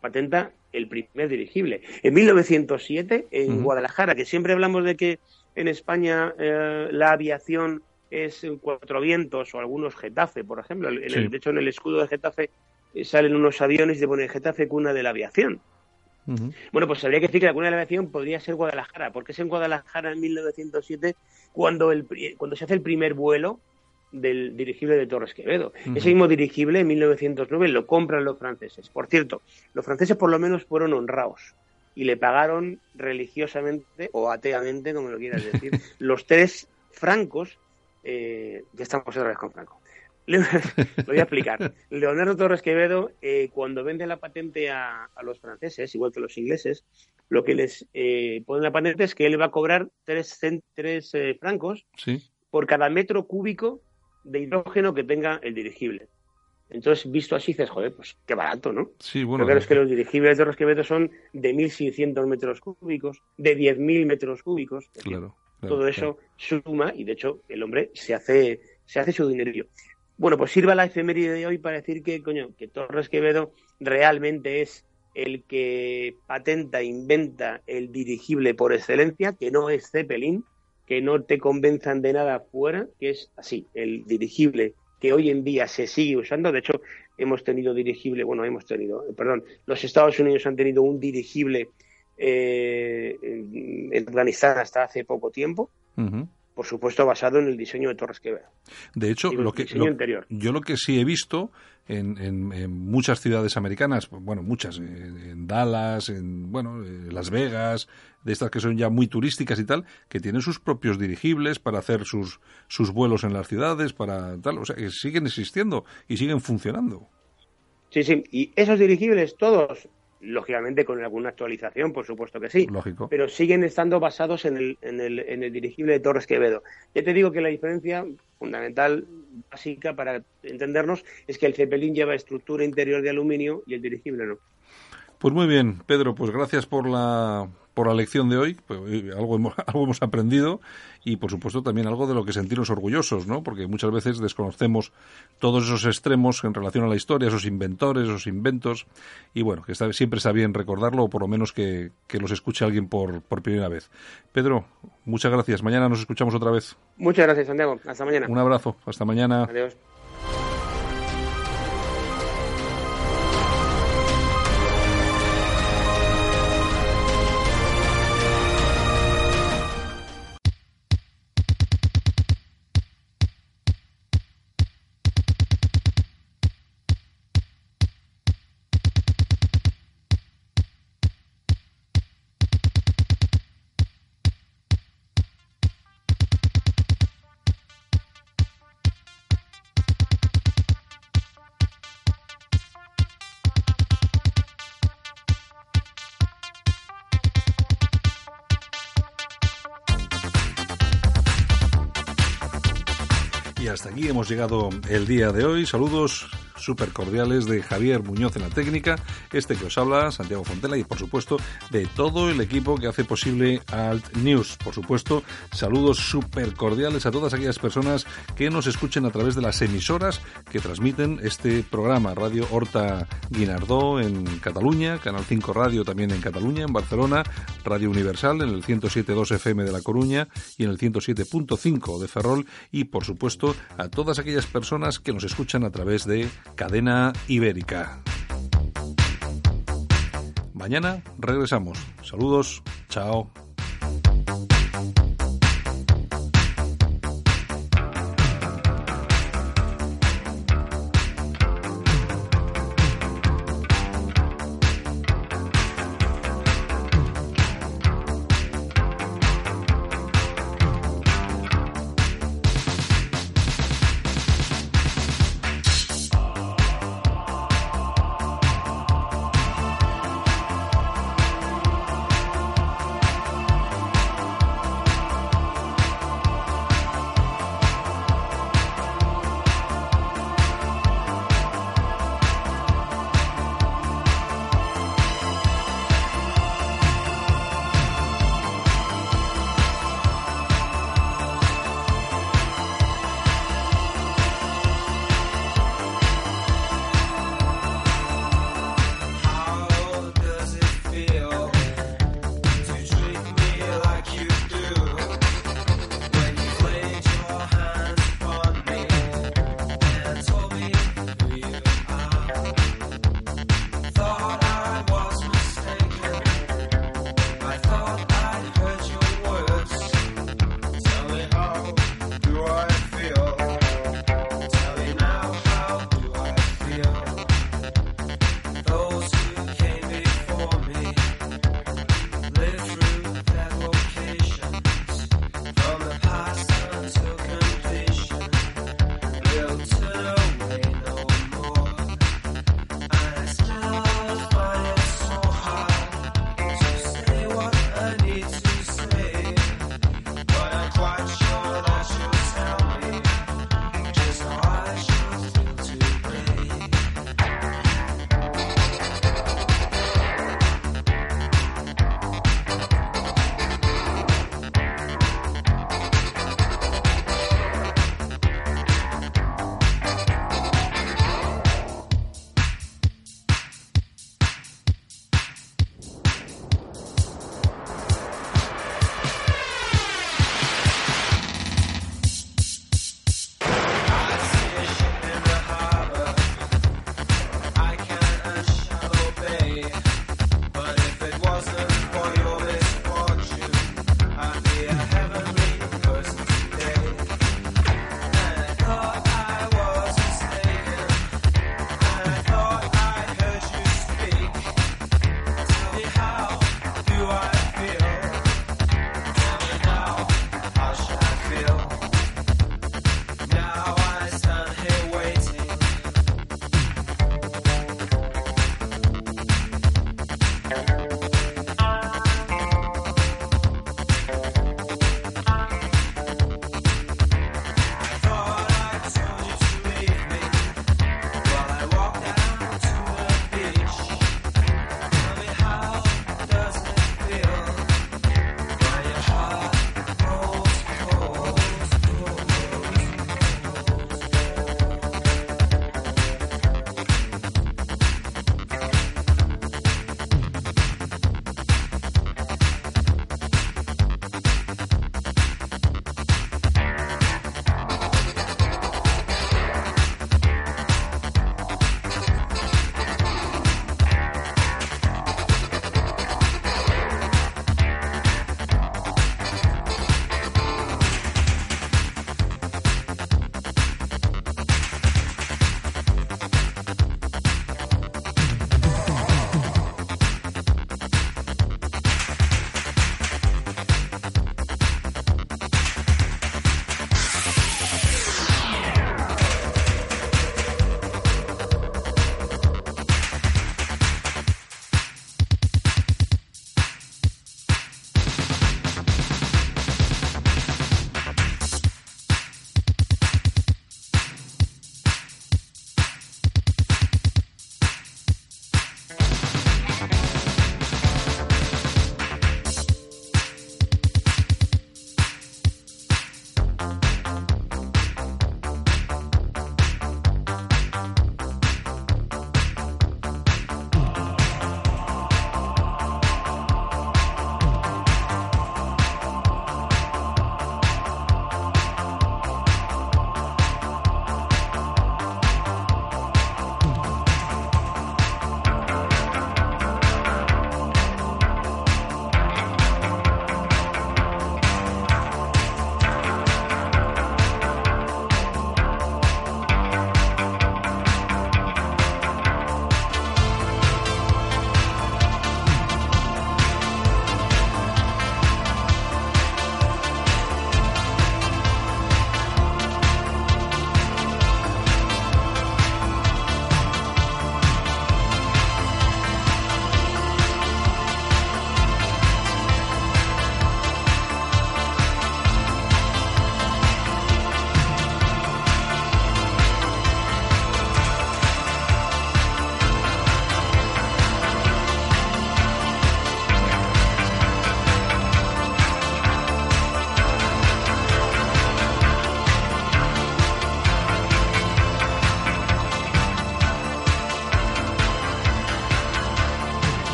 S16: patenta el primer dirigible. En 1907, en
S2: Ujú.
S16: Guadalajara, que siempre hablamos de que en España eh, la aviación es cuatro vientos o algunos Getafe, por ejemplo. En el-
S2: Sí.
S16: de hecho, en el escudo de Getafe eh, salen unos aviones y te pone Getafe cuna de la aviación. Bueno, pues habría que decir que la cuna de la aviación podría ser Guadalajara, porque es en Guadalajara en 1907 cuando, el, cuando se hace el primer vuelo del dirigible de Torres Quevedo. Ese mismo dirigible en 1909 lo compran los franceses. Por cierto, los franceses por lo menos fueron honrados y le pagaron religiosamente o ateamente, como lo quieras decir, los tres francos. eh, ya estamos otra vez con Franco. Lo voy a explicar. Leonardo Torres Quevedo, eh, cuando vende la patente a, a los franceses, igual que los ingleses, lo que les eh, pone la patente es que él va a cobrar tres, tres eh, francos
S2: Sí.
S16: por cada metro cúbico de hidrógeno que tenga el dirigible. Entonces, visto así, dices, joder, pues qué barato, ¿no?
S2: Sí, bueno.
S16: claro, es que los dirigibles de Torres Quevedo son de 1.600 metros cúbicos, de 10.000 metros cúbicos.
S2: Claro,
S16: todo eso suma y, de hecho, el hombre se hace, se hace su dinerillo. Bueno, pues sirva la efeméride de hoy para decir que, coño, que Torres Quevedo realmente es el que patenta, inventa el dirigible por excelencia, que no es Zeppelin, que no te convenzan de nada fuera, que es así, el dirigible que hoy en día se sigue usando. De hecho, hemos tenido dirigible, bueno, hemos tenido, eh, perdón, los Estados Unidos han tenido un dirigible eh, en Afganistán hasta hace poco tiempo,
S2: Ujú.
S16: Por supuesto basado en el diseño de Torres Quevedo.
S2: De hecho,
S16: Digo,
S2: lo que, lo- yo lo que sí he visto en, en- en muchas ciudades americanas, bueno, muchas, eh, en Dallas, en bueno, eh, Las Vegas, de estas que son ya muy turísticas y tal, que tienen sus propios dirigibles para hacer sus, sus vuelos en las ciudades, para tal, o sea, que siguen existiendo y siguen funcionando.
S16: Sí, sí, y esos dirigibles todos, lógicamente con alguna actualización, por supuesto que sí,
S2: Lógico.
S16: pero siguen estando basados en el, en el, en el dirigible de Torres Quevedo. Ya te digo que la diferencia fundamental, básica para entendernos, es que el Zeppelin lleva estructura interior de aluminio y el dirigible no.
S2: Pues muy bien, Pedro, pues gracias por la, por la lección de hoy, pues, eh, algo, hemos, algo hemos aprendido y por supuesto también algo de lo que sentirnos orgullosos, ¿no? Porque muchas veces desconocemos todos esos extremos en relación a la historia, esos inventores, esos inventos y bueno, que está, siempre está bien recordarlo o por lo menos que, que los escuche alguien por, por primera vez. Pedro, muchas gracias. Mañana nos escuchamos otra vez.
S16: Muchas gracias, Santiago. Hasta mañana.
S2: Un abrazo. Hasta mañana.
S16: Adiós.
S2: Llegado el día de hoy. Saludos súper cordiales de Javier Muñoz en la técnica, este que os habla, Santiago Fontela, y por supuesto de todo el equipo que hace posible Alt News. Por supuesto, saludos súper cordiales a todas aquellas personas que nos escuchen a través de las emisoras que transmiten este programa. Radio Horta Guinardó en Cataluña, Canal 5 Radio también en Cataluña, en Barcelona, Radio Universal en el 107.2 FM de La Coruña y en el 107.5 de Ferrol y por supuesto a todas aquellas personas que nos escuchan a través de Cadena Ibérica. Mañana regresamos. Saludos, chao.